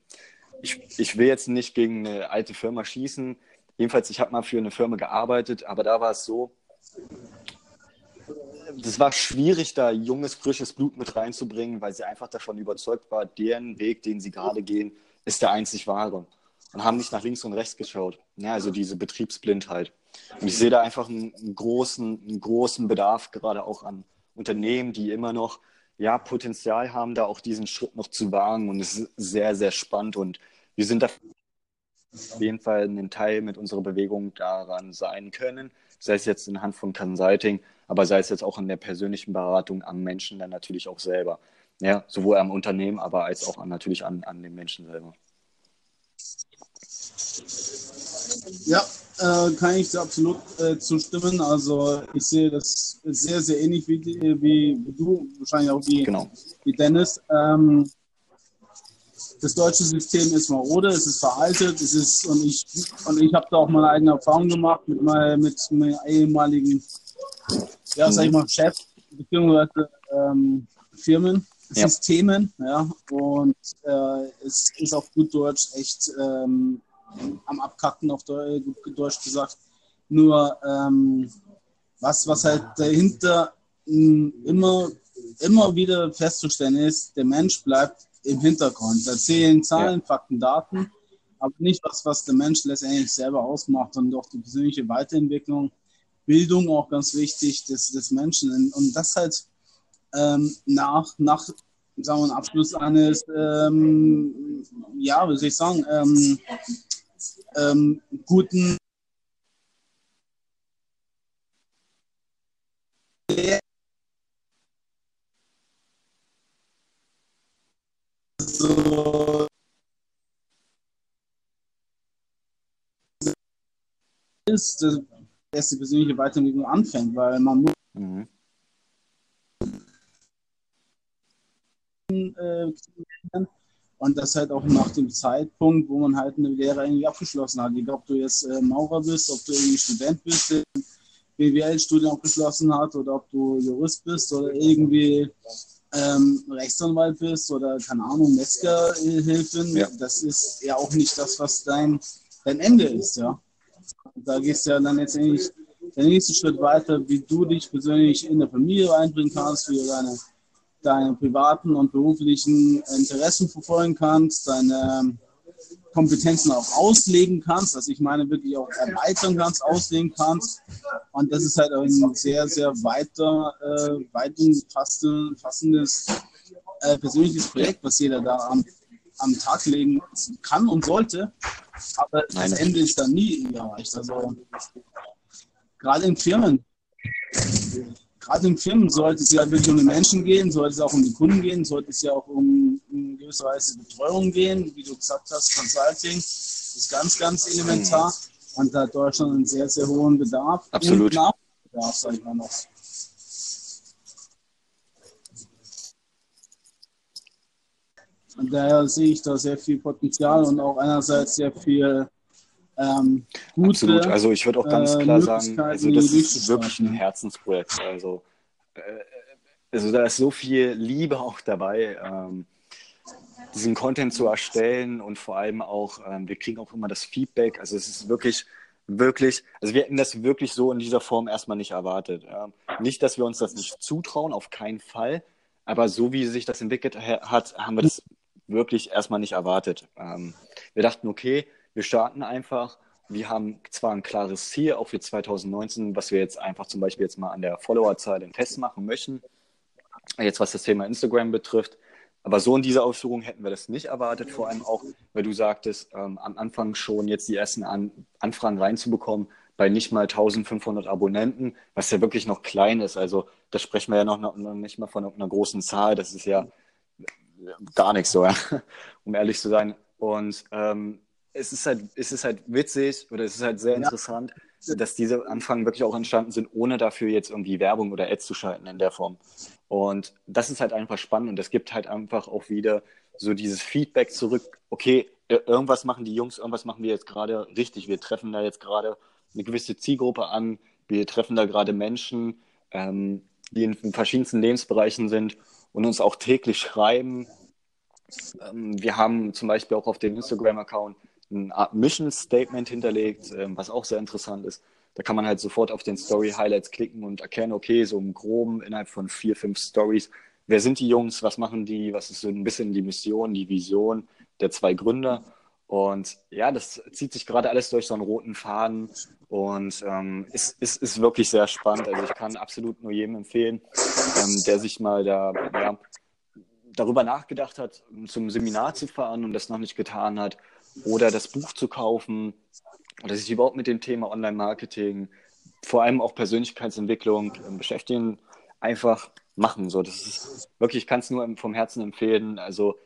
Ich, ich will jetzt nicht gegen eine alte Firma schießen. Jedenfalls, ich habe mal für eine Firma gearbeitet, aber da war es so, das war schwierig, da junges, frisches Blut mit reinzubringen, weil sie einfach davon überzeugt war, deren Weg, den sie gerade gehen, ist der einzig wahre und haben nicht nach links und rechts geschaut. Ja, also diese Betriebsblindheit. Und ich sehe da einfach einen, großen, einen großen Bedarf, gerade auch an Unternehmen, die immer noch ja, Potenzial haben, da auch diesen Schritt noch zu wagen. Und es ist sehr, sehr spannend. Und wir sind da auf jeden Fall ein Teil mit unserer Bewegung daran sein können. Sei es jetzt anhand von Consulting, aber sei es jetzt auch in der persönlichen Beratung am Menschen dann natürlich auch selber. Ja, sowohl am Unternehmen, aber als auch an, natürlich an, an den Menschen selber. Ja, äh, kann ich absolut äh, zustimmen. Also ich sehe das sehr, sehr ähnlich wie, wie, wie du, wahrscheinlich auch wie, genau. wie Dennis. Ähm, das deutsche System ist marode, es ist veraltet, es ist, und ich, und ich habe da auch meine eigene Erfahrung gemacht mit, mein, mit meinem ehemaligen, ja, sag ich mal, Chef, beziehungsweise ähm, Firmen, ja. Systemen, ja, und äh, es ist auf gut Deutsch echt ähm, am Abkacken, auf Deutsch gesagt. Nur ähm, was, was halt dahinter immer, immer wieder festzustellen ist, der Mensch bleibt im Hintergrund. Da zählen Zahlen, ja. Fakten, Daten, aber nicht was, was der Mensch letztendlich selber ausmacht und auch die persönliche Weiterentwicklung, Bildung auch ganz wichtig des, des Menschen. Und das halt ähm, nach, nach sagen wir, Abschluss eines, ähm, ja, wie soll ich sagen, ähm, ähm, guten so ist, dass erste persönliche Weiterentwicklung anfängt, weil man muss mhm. äh, und das halt auch nach dem Zeitpunkt, wo man halt eine Lehre irgendwie abgeschlossen hat. Egal, ob du jetzt äh, Maurer bist, ob du irgendwie Student bist, BWL-Studium abgeschlossen hat oder ob du Jurist bist oder irgendwie ähm, Rechtsanwalt bist oder keine Ahnung, Metzgerhilfin. Ja. Das ist ja auch nicht das, was dein, dein Ende ist, ja. Da gehst du ja dann jetzt eigentlich der nächste Schritt weiter, wie du dich persönlich in der Familie einbringen kannst, wie du deine deine privaten und beruflichen Interessen verfolgen kannst, deine Kompetenzen auch auslegen kannst, also ich meine wirklich auch erweitern kannst, auslegen kannst. Und das ist halt ein sehr, sehr weiter, äh, weit umfassendes äh, persönliches Projekt, was jeder da am, am Tag legen kann und sollte. Aber das Ende ist dann nie erreicht. Also gerade in Firmen gerade in Firmen sollte es ja wirklich um die Menschen gehen, sollte es auch um die Kunden gehen, sollte es ja auch um in gewisser Weise Betreuung gehen, wie du gesagt hast, Consulting ist ganz, ganz elementar mhm. und da hat Deutschland einen sehr, sehr hohen Bedarf. Absolut. Nachbedarf, sag ich mal noch. Und daher sehe ich da sehr viel Potenzial und auch einerseits sehr viel ähm, gute, Absolut. Also ich würde auch ganz äh, klar sagen, also das ist wirklich ein Herzensprojekt. Also, äh, also da ist so viel Liebe auch dabei, ähm, diesen Content zu erstellen und vor allem auch, ähm, wir kriegen auch immer das Feedback. Also es ist wirklich, wirklich, also wir hätten das wirklich so in dieser Form erstmal nicht erwartet. Ähm, nicht, dass wir uns das nicht zutrauen, auf keinen Fall. Aber so wie sich das entwickelt hat, haben wir das wirklich erstmal nicht erwartet. Ähm, wir dachten, okay, wir starten einfach. Wir haben zwar ein klares Ziel, auch für 2019, was wir jetzt einfach zum Beispiel jetzt mal an der Followerzahl den Test machen möchten. Jetzt was das Thema Instagram betrifft. Aber so in dieser Ausführung hätten wir das nicht erwartet, vor allem auch, weil du sagtest, ähm, am Anfang schon jetzt die ersten An Anfragen reinzubekommen bei nicht mal 1500 Abonnenten, was ja wirklich noch klein ist. Also da sprechen wir ja noch, noch nicht mal von einer großen Zahl. Das ist ja gar nichts so, ja, <laughs> um ehrlich zu sein. Und ähm, es ist halt, es ist halt witzig oder es ist halt sehr interessant, ja. dass diese Anfragen wirklich auch entstanden sind, ohne dafür jetzt irgendwie Werbung oder Ads zu schalten in der Form. Und das ist halt einfach spannend und es gibt halt einfach auch wieder so dieses Feedback zurück, okay, irgendwas machen die Jungs, irgendwas machen wir jetzt gerade richtig. Wir treffen da jetzt gerade eine gewisse Zielgruppe an, wir treffen da gerade Menschen, ähm, die in verschiedensten Lebensbereichen sind und uns auch täglich schreiben. Ähm, wir haben zum Beispiel auch auf dem Instagram-Account eine Art Mission Statement hinterlegt, ähm, was auch sehr interessant ist. Da kann man halt sofort auf den Story Highlights klicken und erkennen, okay, so im Groben innerhalb von vier, fünf Stories, wer sind die Jungs, was machen die, was ist so ein bisschen die Mission, die Vision der zwei Gründer. Und ja, das zieht sich gerade alles durch so einen roten Faden und ähm, ist, ist, ist wirklich sehr spannend. Also ich kann absolut nur jedem empfehlen, ähm, der sich mal da ja, darüber nachgedacht hat, zum Seminar zu fahren und das noch nicht getan hat, oder das Buch zu kaufen oder sich überhaupt mit dem Thema Online-Marketing, vor allem auch Persönlichkeitsentwicklung äh, beschäftigen, einfach machen. So, das ist wirklich, ich kann es nur vom Herzen empfehlen. Also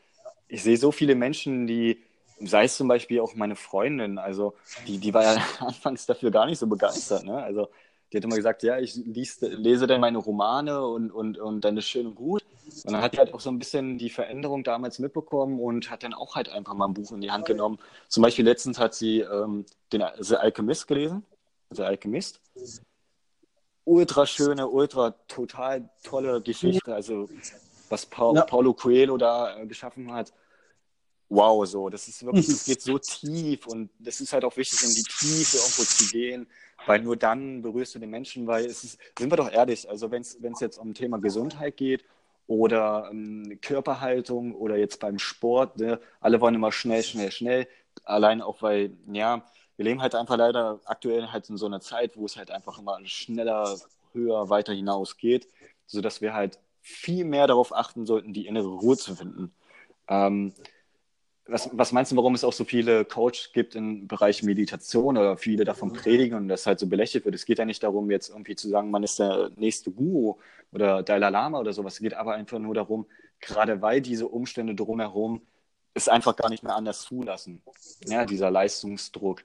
ich sehe so viele Menschen, die, sei es zum Beispiel auch meine Freundin, also die, die war ja <laughs> anfangs dafür gar nicht so begeistert. Ne? Also die hat immer gesagt, ja, ich lies, lese dann meine Romane und, und, und dann ist schön und gut. Und dann hat er halt auch so ein bisschen die Veränderung damals mitbekommen und hat dann auch halt einfach mal ein Buch in die Hand genommen. Zum Beispiel letztens hat sie ähm, den The Alchemist gelesen. The Alchemist. Ultra schöne, ultra total tolle Geschichte. Also was pa ja. Paulo Coelho da äh, geschaffen hat. Wow, so, das ist wirklich, es geht so tief und das ist halt auch wichtig, in die Tiefe irgendwo zu gehen, weil nur dann berührst du den Menschen, weil es ist, sind wir doch ehrlich, also wenn es jetzt um Thema Gesundheit geht oder ähm, Körperhaltung oder jetzt beim Sport, ne, alle wollen immer schnell, schnell, schnell, allein auch weil, ja, wir leben halt einfach leider aktuell halt in so einer Zeit, wo es halt einfach immer schneller, höher, weiter hinaus geht, sodass wir halt viel mehr darauf achten sollten, die innere Ruhe zu finden. Ähm, was, was, meinst du, warum es auch so viele Coaches gibt im Bereich Meditation oder viele davon predigen und das halt so belächelt wird? Es geht ja nicht darum, jetzt irgendwie zu sagen, man ist der nächste Guru oder Dalai Lama oder sowas. Es geht aber einfach nur darum, gerade weil diese Umstände drumherum es einfach gar nicht mehr anders zulassen. Ja, dieser Leistungsdruck.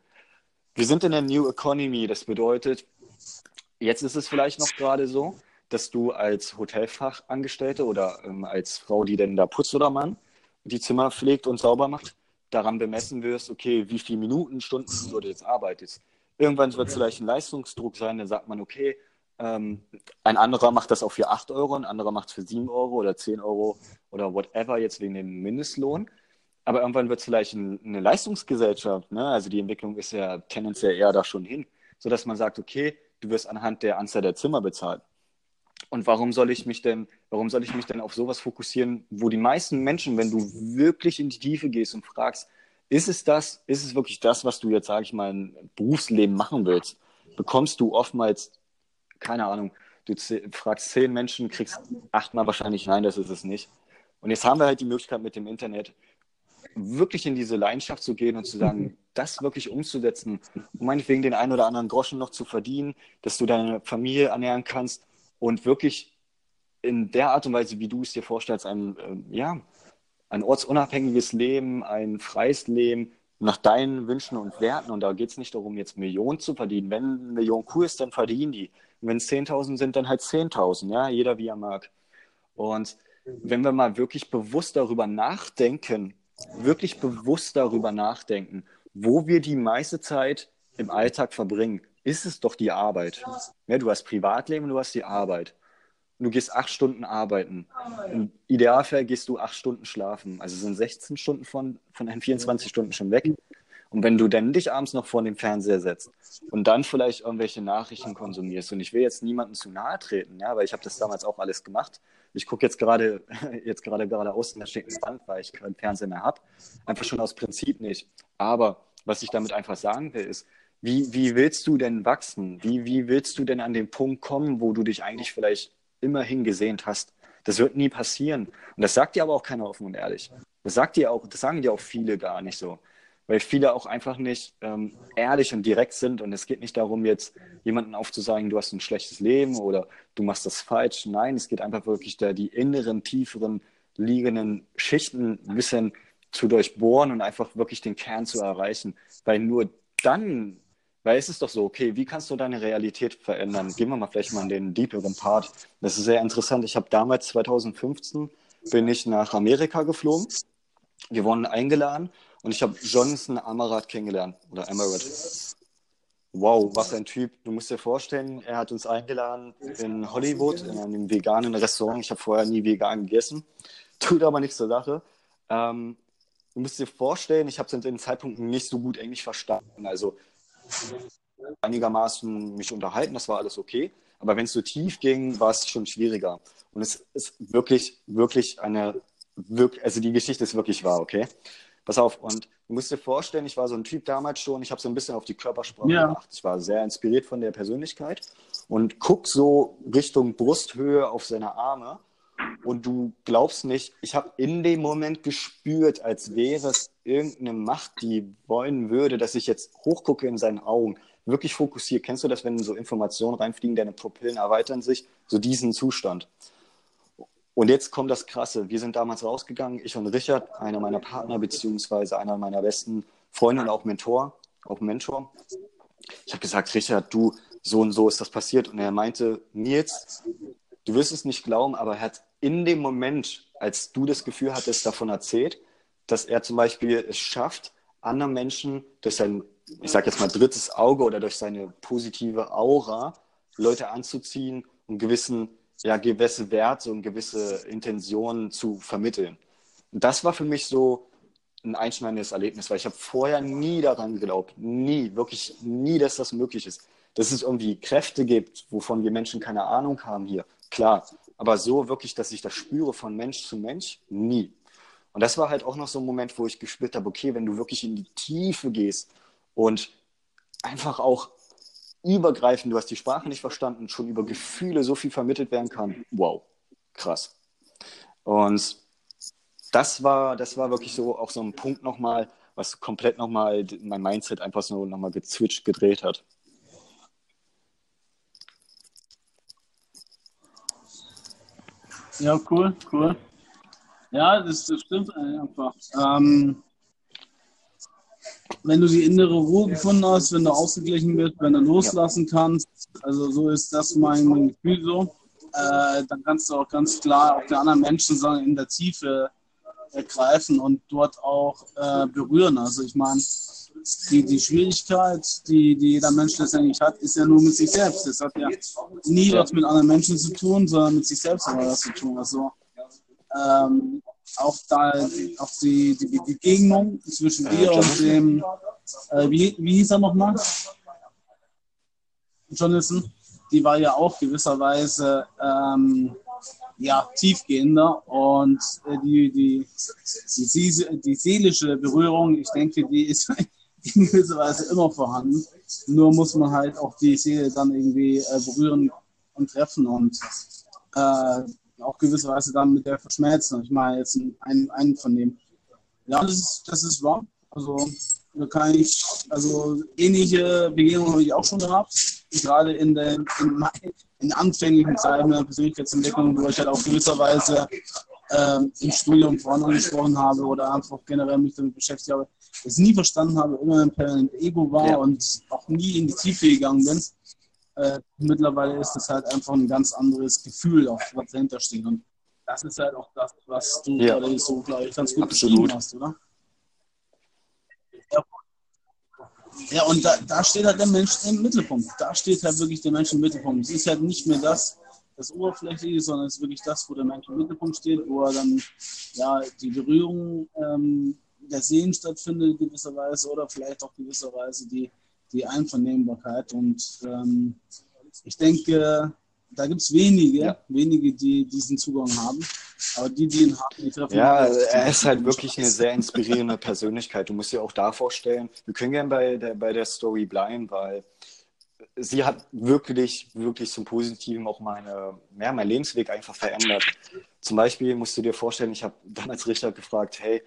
Wir sind in der New Economy. Das bedeutet, jetzt ist es vielleicht noch gerade so, dass du als Hotelfachangestellte oder ähm, als Frau, die denn da putzt oder Mann, die Zimmer pflegt und sauber macht, daran bemessen wirst, okay, wie viele Minuten, Stunden du jetzt arbeitest. Irgendwann wird es vielleicht ein Leistungsdruck sein, dann sagt man, okay, ähm, ein anderer macht das auch für 8 Euro, ein anderer macht es für 7 Euro oder 10 Euro oder whatever, jetzt wegen dem Mindestlohn. Aber irgendwann wird es vielleicht ein, eine Leistungsgesellschaft, ne? also die Entwicklung ist ja tendenziell eher da schon hin, sodass man sagt, okay, du wirst anhand der Anzahl der Zimmer bezahlt. Und warum soll ich mich denn, warum soll ich mich denn auf sowas fokussieren, wo die meisten Menschen, wenn du wirklich in die Tiefe gehst und fragst, ist es das, ist es wirklich das, was du jetzt, sage ich mal, ein Berufsleben machen willst, bekommst du oftmals, keine Ahnung, du fragst zehn Menschen, kriegst achtmal wahrscheinlich nein, das ist es nicht. Und jetzt haben wir halt die Möglichkeit mit dem Internet, wirklich in diese Leidenschaft zu gehen und zu sagen, das wirklich umzusetzen, um meinetwegen den einen oder anderen Groschen noch zu verdienen, dass du deine Familie ernähren kannst und wirklich in der Art und Weise, wie du es dir vorstellst, ein, äh, ja, ein ortsunabhängiges Leben, ein freies Leben nach deinen Wünschen und Werten. Und da geht es nicht darum, jetzt Millionen zu verdienen. Wenn eine Million cool ist, dann verdienen die. Und wenn es 10.000 sind, dann halt 10.000. Ja, jeder wie er mag. Und wenn wir mal wirklich bewusst darüber nachdenken, wirklich bewusst darüber nachdenken, wo wir die meiste Zeit im Alltag verbringen, ist es doch die Arbeit. Ja, du hast Privatleben, du hast die Arbeit. Du gehst acht Stunden arbeiten. Im Idealfall gehst du acht Stunden schlafen. Also sind 16 Stunden von, von deinen 24 Stunden schon weg. Und wenn du dann dich abends noch vor den Fernseher setzt und dann vielleicht irgendwelche Nachrichten konsumierst, und ich will jetzt niemandem zu nahe treten, ja, weil ich habe das damals auch alles gemacht. Ich gucke jetzt gerade <laughs> jetzt gerade geradeaus in der schicken Wand, weil ich keinen Fernseher mehr habe. Einfach schon aus Prinzip nicht. Aber was ich damit einfach sagen will, ist, wie, wie willst du denn wachsen? Wie, wie willst du denn an den Punkt kommen, wo du dich eigentlich vielleicht immerhin gesehnt hast? Das wird nie passieren. Und das sagt dir aber auch keiner offen und ehrlich. Das sagt dir auch, das sagen dir auch viele gar nicht so. Weil viele auch einfach nicht ähm, ehrlich und direkt sind. Und es geht nicht darum, jetzt jemanden aufzusagen, du hast ein schlechtes Leben oder du machst das falsch. Nein, es geht einfach wirklich da die inneren, tieferen liegenden Schichten ein bisschen zu durchbohren und einfach wirklich den Kern zu erreichen. Weil nur dann weil es ist doch so, okay, wie kannst du deine Realität verändern? Gehen wir mal vielleicht mal in den deeperen Part. Das ist sehr interessant. Ich habe damals, 2015, bin ich nach Amerika geflogen. Wir wurden eingeladen und ich habe Jonathan Amarat kennengelernt. Oder Amarat. Wow, was ein Typ. Du musst dir vorstellen, er hat uns eingeladen in Hollywood, in einem veganen Restaurant. Ich habe vorher nie vegan gegessen. <laughs> Tut aber nichts zur Sache. Ähm, du musst dir vorstellen, ich habe zu den Zeitpunkten nicht so gut Englisch verstanden. Also einigermaßen mich unterhalten, das war alles okay. Aber wenn es so tief ging, war es schon schwieriger. Und es ist wirklich, wirklich eine, also die Geschichte ist wirklich wahr, okay? Pass auf, und du musst dir vorstellen, ich war so ein Typ damals schon, ich habe so ein bisschen auf die Körpersprache ja. gemacht. Ich war sehr inspiriert von der Persönlichkeit und guck so Richtung Brusthöhe auf seine Arme. Und du glaubst nicht, ich habe in dem Moment gespürt, als wäre es irgendeine Macht, die wollen würde, dass ich jetzt hochgucke in seinen Augen, wirklich fokussiere. Kennst du das, wenn so Informationen reinfliegen, deine Pupillen erweitern sich? So diesen Zustand. Und jetzt kommt das Krasse. Wir sind damals rausgegangen, ich und Richard, einer meiner Partner, beziehungsweise einer meiner besten Freunde und auch Mentor, auch Mentor. Ich habe gesagt, Richard, du, so und so ist das passiert. Und er meinte, Nils, du wirst es nicht glauben, aber er hat in dem Moment, als du das Gefühl hattest, davon erzählt, dass er zum Beispiel es schafft, anderen Menschen durch sein, ich sag jetzt mal, drittes Auge oder durch seine positive Aura Leute anzuziehen und gewissen, ja, gewisse Werte und gewisse Intentionen zu vermitteln. Und das war für mich so ein einschneidendes Erlebnis, weil ich habe vorher nie daran geglaubt, nie, wirklich nie, dass das möglich ist. Dass es irgendwie Kräfte gibt, wovon wir Menschen keine Ahnung haben hier, klar. Aber so wirklich, dass ich das spüre von Mensch zu Mensch, nie. Und das war halt auch noch so ein Moment, wo ich gespürt habe, okay, wenn du wirklich in die Tiefe gehst und einfach auch übergreifend, du hast die Sprache nicht verstanden, schon über Gefühle so viel vermittelt werden kann, wow, krass. Und das war, das war wirklich so auch so ein Punkt nochmal, was komplett nochmal mein Mindset einfach so nochmal gezwitscht, gedreht hat. Ja, cool, cool. Ja, das, das stimmt einfach. Ähm, wenn du die innere Ruhe gefunden hast, wenn du ausgeglichen bist, wenn du loslassen kannst, also so ist das mein Gefühl so, äh, dann kannst du auch ganz klar auch den anderen Menschen sagen, in der Tiefe ergreifen und dort auch äh, berühren. Also ich meine, die, die Schwierigkeit, die, die jeder Mensch letztendlich hat, ist ja nur mit sich selbst. Das hat ja nie was mit anderen Menschen zu tun, sondern mit sich selbst hat was zu tun. Also ähm, auch da auch die, die Begegnung zwischen dir und dem, äh, wie, wie hieß er nochmal? Jonathan, die war ja auch gewisserweise ähm, ja, tiefgehender und äh, die, die, die, die, seelische Berührung, ich denke, die ist in gewisser Weise immer vorhanden. Nur muss man halt auch die Seele dann irgendwie äh, berühren und treffen und äh, auch gewisserweise dann mit der verschmelzen. Ich meine jetzt einen, einen von dem. Ja, das ist, das ist wahr. Also da kann ich, also ähnliche Begegnungen habe ich auch schon gehabt. Gerade in den in, in anfänglichen Zeiten der Persönlichkeitsentwicklung, wo ich halt auch gewisserweise äh, im Studium vorne gesprochen habe oder einfach generell mich damit beschäftigt habe, das nie verstanden habe, immer ein permanent Ego war ja. und auch nie in die Tiefe gegangen bin. Äh, mittlerweile ist es halt einfach ein ganz anderes Gefühl, auch was dahinter steht. Und das ist halt auch das, was du ja. gerade so, glaube ich, ganz gut Absolut. beschrieben hast, oder? Ja, ja und da, da steht halt der Mensch im Mittelpunkt. Da steht halt wirklich der Mensch im Mittelpunkt. Es ist halt nicht mehr das, das Oberflächliche, sondern es ist wirklich das, wo der Mensch im Mittelpunkt steht, wo er dann ja die Berührung ähm, der Seelen stattfindet gewisserweise oder vielleicht auch gewisserweise die die Einvernehmbarkeit. Und ähm, ich denke, da gibt es wenige, ja. wenige, die diesen Zugang haben. Aber die, die ihn haben, die treffen. Ja, er ist halt wirklich eine sehr inspirierende Persönlichkeit. Du musst dir auch da vorstellen, wir können gerne bei der, bei der Story bleiben, weil sie hat wirklich, wirklich zum Positiven auch meine, ja, mein Lebensweg einfach verändert. Zum Beispiel musst du dir vorstellen, ich habe damals Richter gefragt, hey,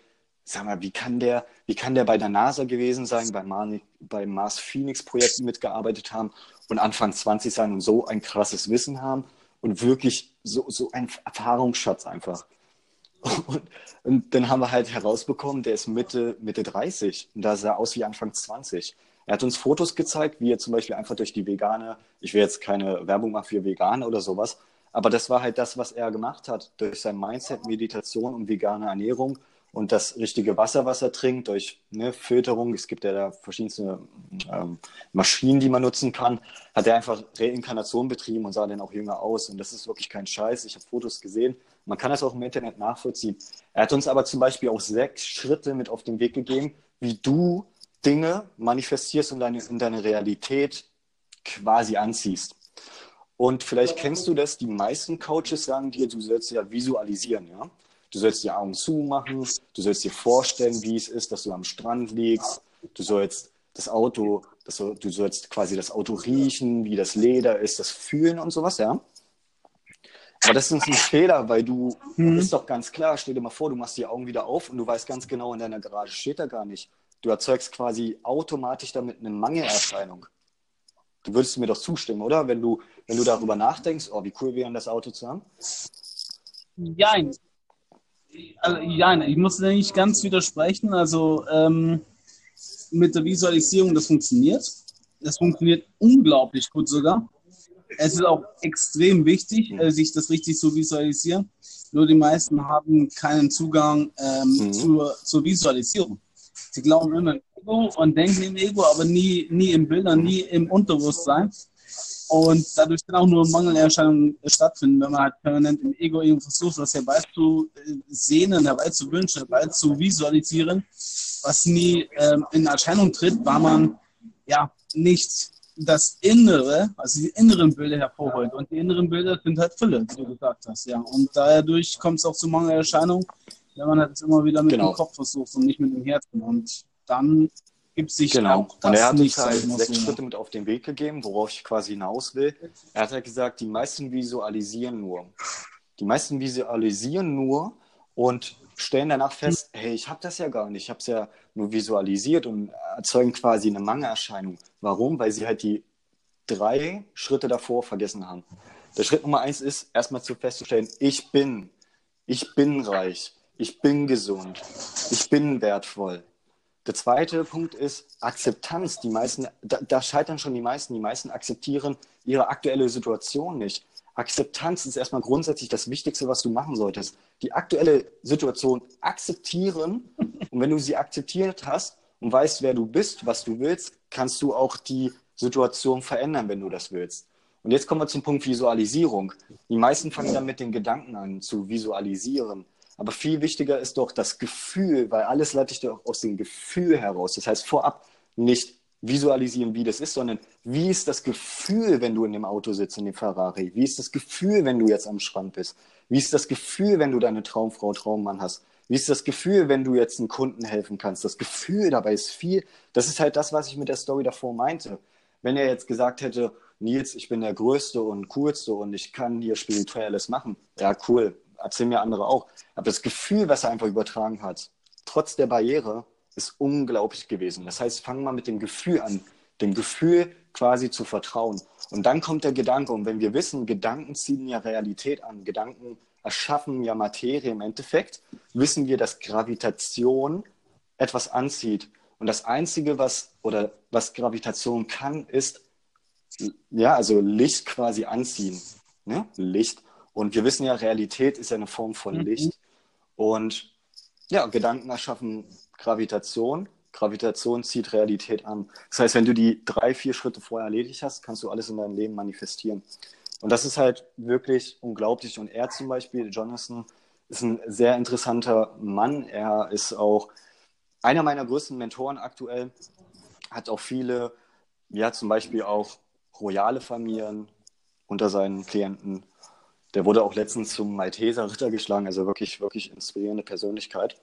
sag mal, wie kann der, wie kann der bei der NASA gewesen sein, beim, Mar beim Mars Phoenix Projekt mitgearbeitet haben und Anfang 20 sein und so ein krasses Wissen haben und wirklich so, so ein Erfahrungsschatz einfach. <laughs> Und, und, dann haben wir halt herausbekommen, der ist Mitte, Mitte 30 und da sah er aus wie Anfang 20. Er hat uns Fotos gezeigt, wie er zum Beispiel einfach durch die vegane, ich will jetzt keine Werbung machen für Vegane oder sowas, aber das war halt das, was er gemacht hat, durch sein Mindset, Meditation und vegane Ernährung und das richtige Wasser, was er trinkt, durch ne, Filterung, es gibt ja da verschiedenste ähm, Maschinen, die man nutzen kann, hat er einfach Reinkarnation betrieben und sah dann auch jünger aus. Und das ist wirklich kein Scheiß. Ich habe Fotos gesehen. Man kann das auch im Internet nachvollziehen. Er hat uns aber zum Beispiel auch sechs Schritte mit auf den Weg gegeben, wie du Dinge manifestierst und deine, in deine Realität quasi anziehst. Und vielleicht kennst du das, die meisten Coaches sagen dir, du sollst ja visualisieren, ja. Du sollst die Augen zumachen, du sollst dir vorstellen, wie es ist, dass du am Strand liegst, du sollst das Auto, das, du sollst quasi das Auto riechen, wie das Leder ist, das fühlen und sowas, ja. Aber das ist ein Fehler, weil du, mhm. ist doch ganz klar, stell dir mal vor, du machst die Augen wieder auf und du weißt ganz genau, in deiner Garage steht da gar nicht. Du erzeugst quasi automatisch damit eine Mangelerscheinung. Du würdest mir doch zustimmen, oder? Wenn du, wenn du darüber nachdenkst, oh, wie cool wäre das Auto zu haben? Nein, also, ja, ich muss nicht ganz widersprechen. Also ähm, mit der Visualisierung, das funktioniert. Das funktioniert unglaublich gut sogar. es ist auch extrem wichtig, mhm. sich das richtig zu visualisieren. Nur die meisten haben keinen Zugang ähm, mhm. zur, zur Visualisierung. Sie glauben immer im Ego und denken im Ego, aber nie, nie im Bildern, nie im Unterbewusstsein. Und dadurch kann auch nur Mangelerscheinungen stattfinden, wenn man halt permanent im Ego eben versucht, was herbeizusehnen, herbeizuwünschen, herbeizuvisualisieren, was nie ähm, in Erscheinung tritt, weil man ja nicht das Innere, also die inneren Bilder hervorholt. Und die inneren Bilder sind halt Fülle, wie du gesagt hast, ja. Und dadurch kommt es auch zu Mangelerscheinungen, wenn man halt immer wieder mit genau. dem Kopf versucht und nicht mit dem Herzen. Und dann gibt sich genau. auch das Und er hat uns halt sechs so. Schritte mit auf den Weg gegeben, worauf ich quasi hinaus will. Er hat halt gesagt, die meisten visualisieren nur. Die meisten visualisieren nur und stellen danach fest, hey, ich habe das ja gar nicht, ich habe es ja nur visualisiert und erzeugen quasi eine Mangelerscheinung. Warum? Weil sie halt die drei Schritte davor vergessen haben. Der Schritt Nummer eins ist, erstmal zu festzustellen, ich bin, ich bin reich, ich bin gesund, ich bin wertvoll, der zweite Punkt ist Akzeptanz. Die meisten, da, da, scheitern schon die meisten. Die meisten akzeptieren ihre aktuelle Situation nicht. Akzeptanz ist erstmal grundsätzlich das Wichtigste, was du machen solltest. Die aktuelle Situation akzeptieren. Und wenn du sie akzeptiert hast und weißt, wer du bist, was du willst, kannst du auch die Situation verändern, wenn du das willst. Und jetzt kommen wir zum Punkt Visualisierung. Die meisten fangen dann mit den Gedanken an zu visualisieren. Aber viel wichtiger ist doch das Gefühl, weil alles leite ich doch aus dem Gefühl heraus. Das heißt, vorab nicht visualisieren, wie das ist, sondern wie ist das Gefühl, wenn du in dem Auto sitzt, in dem Ferrari? Wie ist das Gefühl, wenn du jetzt am Strand bist? Wie ist das Gefühl, wenn du deine Traumfrau, Traummann hast? Wie ist das Gefühl, wenn du jetzt einem Kunden helfen kannst? Das Gefühl dabei ist viel. Das ist halt das, was ich mit der Story davor meinte. Wenn er jetzt gesagt hätte, Nils, ich bin der Größte und Coolste und ich kann hier spirituelles machen. Ja, cool erzählen mir andere auch. Aber das Gefühl, was er einfach übertragen hat, trotz der Barriere, ist unglaublich gewesen. Das heißt, fangen wir mit dem Gefühl an, dem Gefühl quasi zu vertrauen. Und dann kommt der Gedanke. Und wenn wir wissen, Gedanken ziehen ja Realität an, Gedanken erschaffen ja Materie im Endeffekt, wissen wir, dass Gravitation etwas anzieht. Und das Einzige, was oder was Gravitation kann, ist ja, also Licht quasi anziehen. Ne? Licht. Und wir wissen ja, Realität ist ja eine Form von mhm. Licht. Und ja, Gedanken erschaffen Gravitation. Gravitation zieht Realität an. Das heißt, wenn du die drei, vier Schritte vorher erledigt hast, kannst du alles in deinem Leben manifestieren. Und das ist halt wirklich unglaublich. Und er zum Beispiel, Jonathan, ist ein sehr interessanter Mann. Er ist auch einer meiner größten Mentoren aktuell, hat auch viele, ja, zum Beispiel auch royale Familien unter seinen Klienten der wurde auch letztens zum Malteser Ritter geschlagen, also wirklich, wirklich inspirierende Persönlichkeit.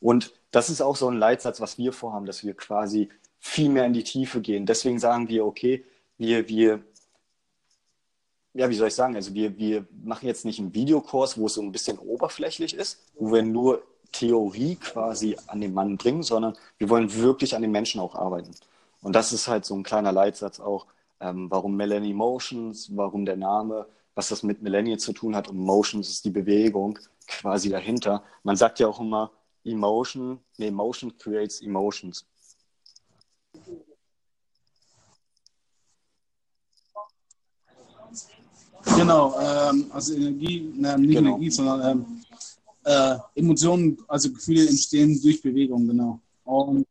Und das ist auch so ein Leitsatz, was wir vorhaben, dass wir quasi viel mehr in die Tiefe gehen. Deswegen sagen wir, okay, wir, wir, ja, wie soll ich sagen, also wir, wir machen jetzt nicht einen Videokurs, wo es so ein bisschen oberflächlich ist, wo wir nur Theorie quasi an den Mann bringen, sondern wir wollen wirklich an den Menschen auch arbeiten. Und das ist halt so ein kleiner Leitsatz auch, ähm, warum Melanie Motions, warum der Name, was das mit Millennial zu tun hat. Und Motions ist die Bewegung quasi dahinter. Man sagt ja auch immer, Emotion, nee, Motion creates emotions. Genau, ähm, also Energie, na, nicht genau. Energie, sondern ähm, äh, Emotionen, also Gefühle entstehen durch Bewegung, genau. Und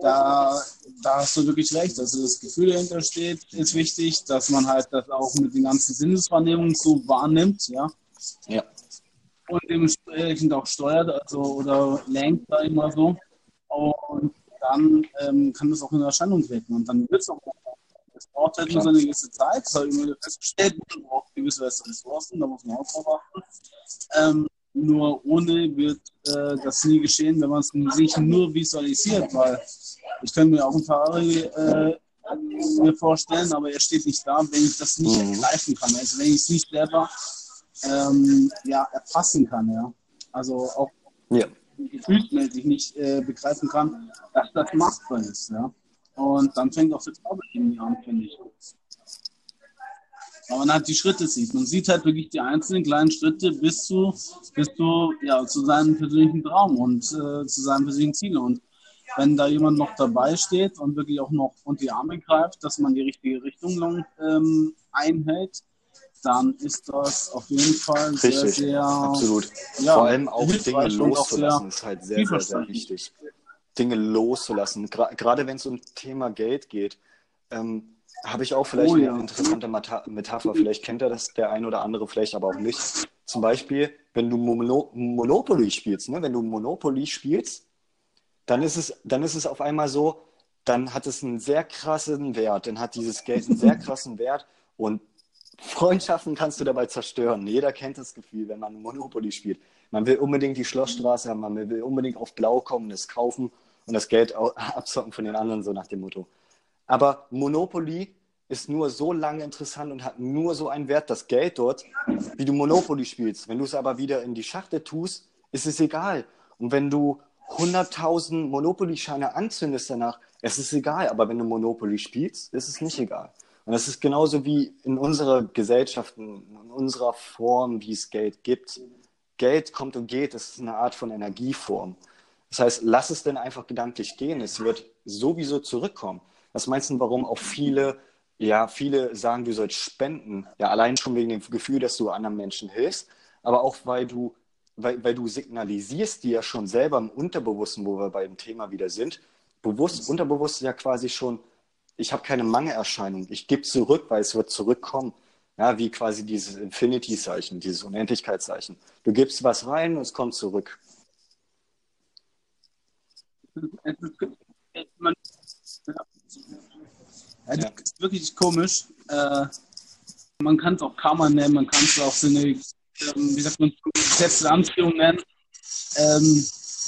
da, da hast du wirklich recht. Also das Gefühl dahinter steht, ist wichtig, dass man halt das auch mit den ganzen Sinneswahrnehmungen so wahrnimmt, ja. Ja. Und dementsprechend auch steuert, also oder lenkt da immer so. Und dann ähm, kann das auch in Erscheinung treten. Und dann wird es auch es braucht halt nur so eine gewisse Zeit, das habe ich immer festgestellt, man braucht gewisse Ressourcen, da muss man auch drauf achten. Ähm, nur ohne wird äh, das nie geschehen, wenn man es sich nur visualisiert, weil ich könnte mir auch ein Ferrari äh, mir vorstellen, aber er steht nicht da, wenn ich das nicht mhm. ergreifen kann. Also wenn ich es nicht selber ähm, ja, erfassen kann, ja. Also auch ja. gefühlsmäßig nicht äh, begreifen kann, dass das machbar ist, ja. Und dann fängt auch Zauber irgendwie an, finde ich. Aber man halt die Schritte sieht. Man sieht halt wirklich die einzelnen kleinen Schritte bis zu, bis zu, ja, zu seinem persönlichen Traum und äh, zu seinem persönlichen Ziel. Und wenn da jemand noch dabei steht und wirklich auch noch unter die Arme greift, dass man die richtige Richtung lang ähm, einhält, dann ist das auf jeden Fall Richtig, sehr, sehr absolut. Ja, Vor allem auch Dinge loszulassen ist halt sehr, sehr, sehr wichtig. Dinge loszulassen. Gra gerade wenn es um Thema Geld geht, ähm, habe ich auch vielleicht oh, eine ja. interessante Metapher. Vielleicht kennt er das der ein oder andere, vielleicht aber auch nicht. Zum Beispiel, wenn du Mono Monopoly spielst, ne? wenn du Monopoly spielst, dann ist es, dann ist es auf einmal so, dann hat es einen sehr krassen Wert, dann hat dieses Geld einen sehr krassen Wert und Freundschaften kannst du dabei zerstören. Jeder kennt das Gefühl, wenn man Monopoly spielt. Man will unbedingt die Schlossstraße haben, man will unbedingt auf Blau kommen, das kaufen und das Geld <laughs> abzocken von den anderen, so nach dem Motto. Aber Monopoly ist nur so lange interessant und hat nur so einen Wert, das Geld dort, wie du Monopoly spielst. Wenn du es aber wieder in die Schachtel tust, ist es egal. Und wenn du 100.000 Monopoly-Scheine anzündest danach, es ist egal. Aber wenn du Monopoly spielst, ist es nicht egal. Und das ist genauso wie in unserer Gesellschaft, in unserer Form, wie es Geld gibt. Geld kommt und geht, das ist eine Art von Energieform. Das heißt, lass es denn einfach gedanklich gehen. Es wird sowieso zurückkommen. Was meinst du, warum auch viele, ja, viele sagen, du sollst spenden? Ja, allein schon wegen dem Gefühl, dass du anderen Menschen hilfst, aber auch weil du, weil, weil du signalisierst dir ja schon selber im Unterbewussten, wo wir beim Thema wieder sind, bewusst, unterbewusst ja quasi schon, ich habe keine Mangelerscheinung. Ich gebe zurück, weil es wird zurückkommen. Ja, wie quasi dieses Infinity-Zeichen, dieses Unendlichkeitszeichen. Du gibst was rein und es kommt zurück. Man, ja, das ist wirklich komisch. Äh, man kann es auch Karma nennen, man kann es auch so eine, ähm, wie sagt man, Gesetz der Anziehung nennen. Ähm,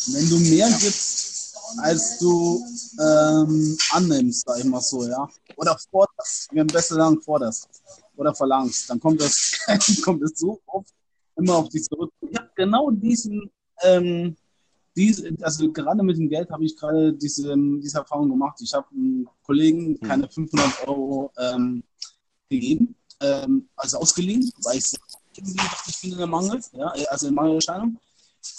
wenn du mehr gibst, als du ähm, annimmst, sag ich mal so, ja. Oder forderst, wir haben besser sagen forderst oder verlangst, dann kommt das, <laughs> kommt es so oft immer auf dich zurück. Ich habe genau diesen, ähm, diese, also gerade mit dem Geld habe ich gerade diese, diese Erfahrung gemacht. Ich habe einem Kollegen hm. keine 500 Euro ähm, gegeben, ähm, also ausgeliehen, weil ich irgendwie dachte, ich bin in der Mangel, ja, also in Mangelerscheinung.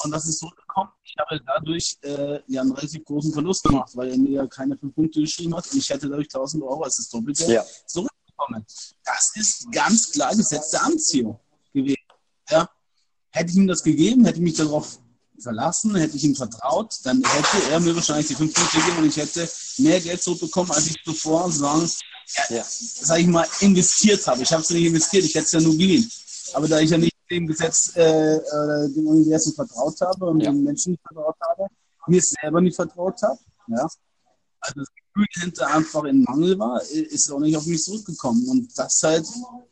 Und das ist so gekommen. Ich habe dadurch äh, ja einen relativ großen Verlust gemacht, weil er mir keine fünf Punkte geschrieben hat und ich hätte dadurch 1000 Euro als das Doppelte ja. zurückbekommen. Das ist ganz klar Gesetz der Anziehung gewesen. Ja. Hätte ich ihm das gegeben, hätte ich mich darauf verlassen, hätte ich ihm vertraut, dann hätte er mir wahrscheinlich die fünf Punkte gegeben und ich hätte mehr Geld zurückbekommen, als ich zuvor sagen, ja, ja. sag ich mal, investiert habe. Ich habe es nicht investiert, ich hätte es ja nur geliehen. Aber da ich ja nicht dem Gesetz, äh, äh, dem Universum vertraut habe und ja. den Menschen nicht vertraut habe, mir selber nicht vertraut habe, ja, also das Gefühl hinter einfach in Mangel war, ist auch nicht auf mich zurückgekommen. Und das halt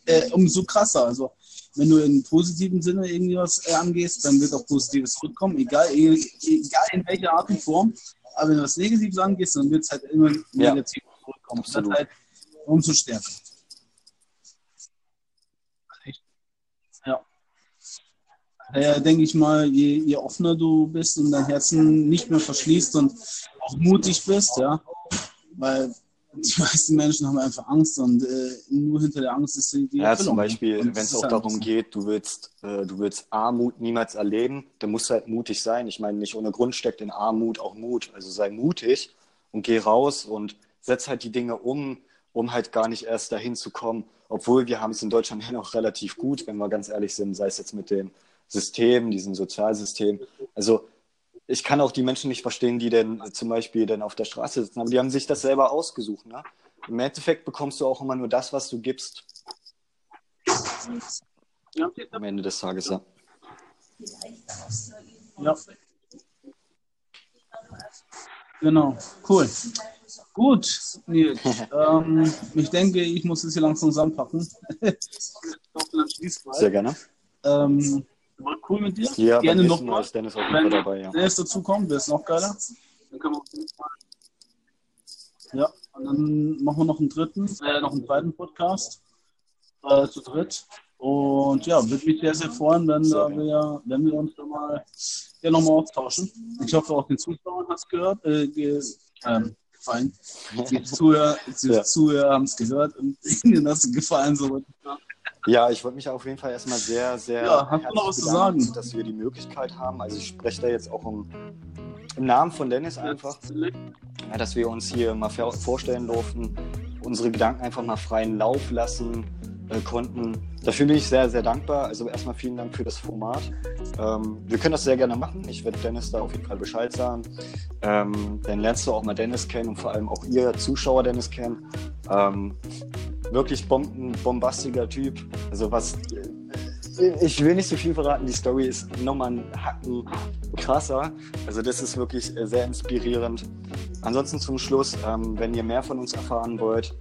äh, umso krasser. Also wenn du in positiven Sinne irgendwas äh, angehst, dann wird auch Positives zurückkommen, egal, e, egal in welcher Art und Form. Aber wenn du was Negatives angehst, dann wird es halt immer ja. negativ zurückkommen. Absolut. Das halt umso stärker. Daher denke ich mal, je, je, offener du bist und dein Herzen nicht mehr verschließt und auch mutig bist, ja, weil die meisten Menschen haben einfach Angst und äh, nur hinter der Angst ist die, Ja, Erfüllung. zum Beispiel, wenn es auch halt darum geht, du willst, äh, du willst Armut niemals erleben, dann musst du halt mutig sein. Ich meine, nicht ohne Grund steckt in Armut auch Mut. Also sei mutig und geh raus und setz halt die Dinge um, um halt gar nicht erst dahin zu kommen. Obwohl wir haben es in Deutschland <laughs> ja noch relativ gut, wenn wir ganz ehrlich sind, sei es jetzt mit dem System, diesem Sozialsystem. Also ich kann auch die Menschen nicht verstehen, die denn zum Beispiel dann auf der Straße sitzen, aber die haben sich das selber ausgesucht. Ne? Im Endeffekt bekommst du auch immer nur das, was du gibst. Ja. Am Ende des Tages, ja. Ja. Genau, cool. Gut, Nils. <laughs> ähm, ich denke, ich muss es hier langsam zusammenpacken. <laughs> Sehr gerne. Ähm, war cool mit dir. Ja, Gerne noch mal. Ist Dennis jeden Fall dabei, ja. Dennis dazu kommt, wäre es noch geiler. Dann können wir auf jeden Fall. Ja, und dann machen wir noch einen dritten, äh, noch einen zweiten Podcast äh, zu dritt. Und ja, würde mich sehr, sehr freuen, wenn, da wir, wenn wir uns da mal ja, nochmal austauschen. Ich hoffe, auch den Zuschauern hat es gehört, äh, ge, äh, gefallen. <laughs> Die Zuhörer, die ja. Zuhörer haben es gehört und <laughs> ihnen hat es gefallen. So. Ja, ich wollte mich auf jeden Fall erstmal sehr, sehr ja, hast du noch was zu sagen? dass wir die Möglichkeit haben. Also ich spreche da jetzt auch um, im Namen von Dennis einfach, ja, dass wir uns hier mal vorstellen durften, unsere Gedanken einfach mal freien Lauf lassen konnten. Dafür bin ich sehr, sehr dankbar. Also erstmal vielen Dank für das Format. Ähm, wir können das sehr gerne machen. Ich werde Dennis da auf jeden Fall Bescheid sagen. Ähm, dann lernst du auch mal Dennis kennen und vor allem auch ihr Zuschauer Dennis kennen. Ähm, wirklich bomben, bombastiger Typ. Also was ich will nicht so viel verraten, die Story ist nochmal ein Hacken krasser. Also das ist wirklich äh, sehr inspirierend. Ansonsten zum Schluss, ähm, wenn ihr mehr von uns erfahren wollt,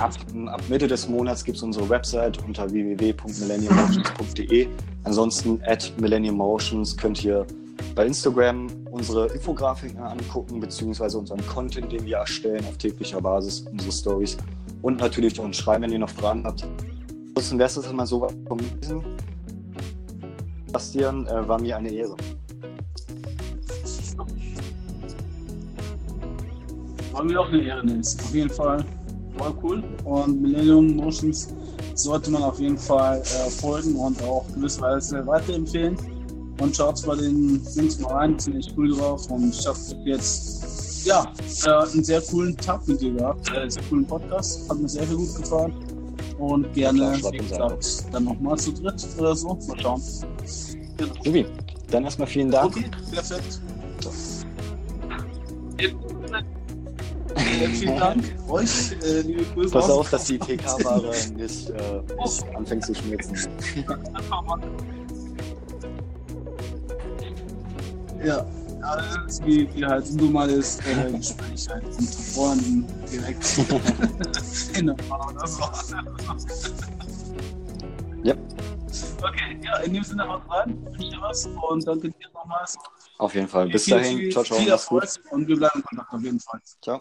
ab, ab Mitte des Monats gibt es unsere Website unter www.millenniummotions.de. Ansonsten at millenniummotions könnt ihr bei Instagram unsere Infografiken angucken, beziehungsweise unseren Content, den wir erstellen auf täglicher Basis, unsere Stories. Und natürlich uns schreiben, wenn ihr noch Fragen habt. Ansonsten wäre es immer so von diesem. Bastian, äh, war mir eine Ehre. War mir auch eine Ehre, Nils. Auf jeden Fall voll cool. Und Millennium Motions sollte man auf jeden Fall äh, folgen und auch gewisserweise weiterempfehlen. Und schaut bei den Dings mal rein, ziemlich cool drauf. Und ich habe jetzt ja, äh, einen sehr coolen Tag mit dir gehabt, äh, sehr coolen Podcast. Hat mir sehr, sehr gut gefallen. Und gerne, wie gesagt, dann nochmal zu dritt oder so. Mal schauen. Genau. Subi, dann erstmal vielen Dank. Okay, perfekt. Vielen Dank euch, äh, liebe Grüße. Pass auf, dass die TK-Ware nicht, äh, nicht anfängt zu schmelzen. ja, alles wie, wie halt mal ist, äh, Gespräch halt mit Freunden direkt <laughs> in der Bar oder so. ja. Okay, ja, in dem Sinne haut rein, wünsche dir was und danke dir nochmals. Auf jeden Fall. Bis viel, dahin. Viel, ciao, ciao. Viel Erfolg und wir bleiben in Kontakt auf jeden Fall. Ciao.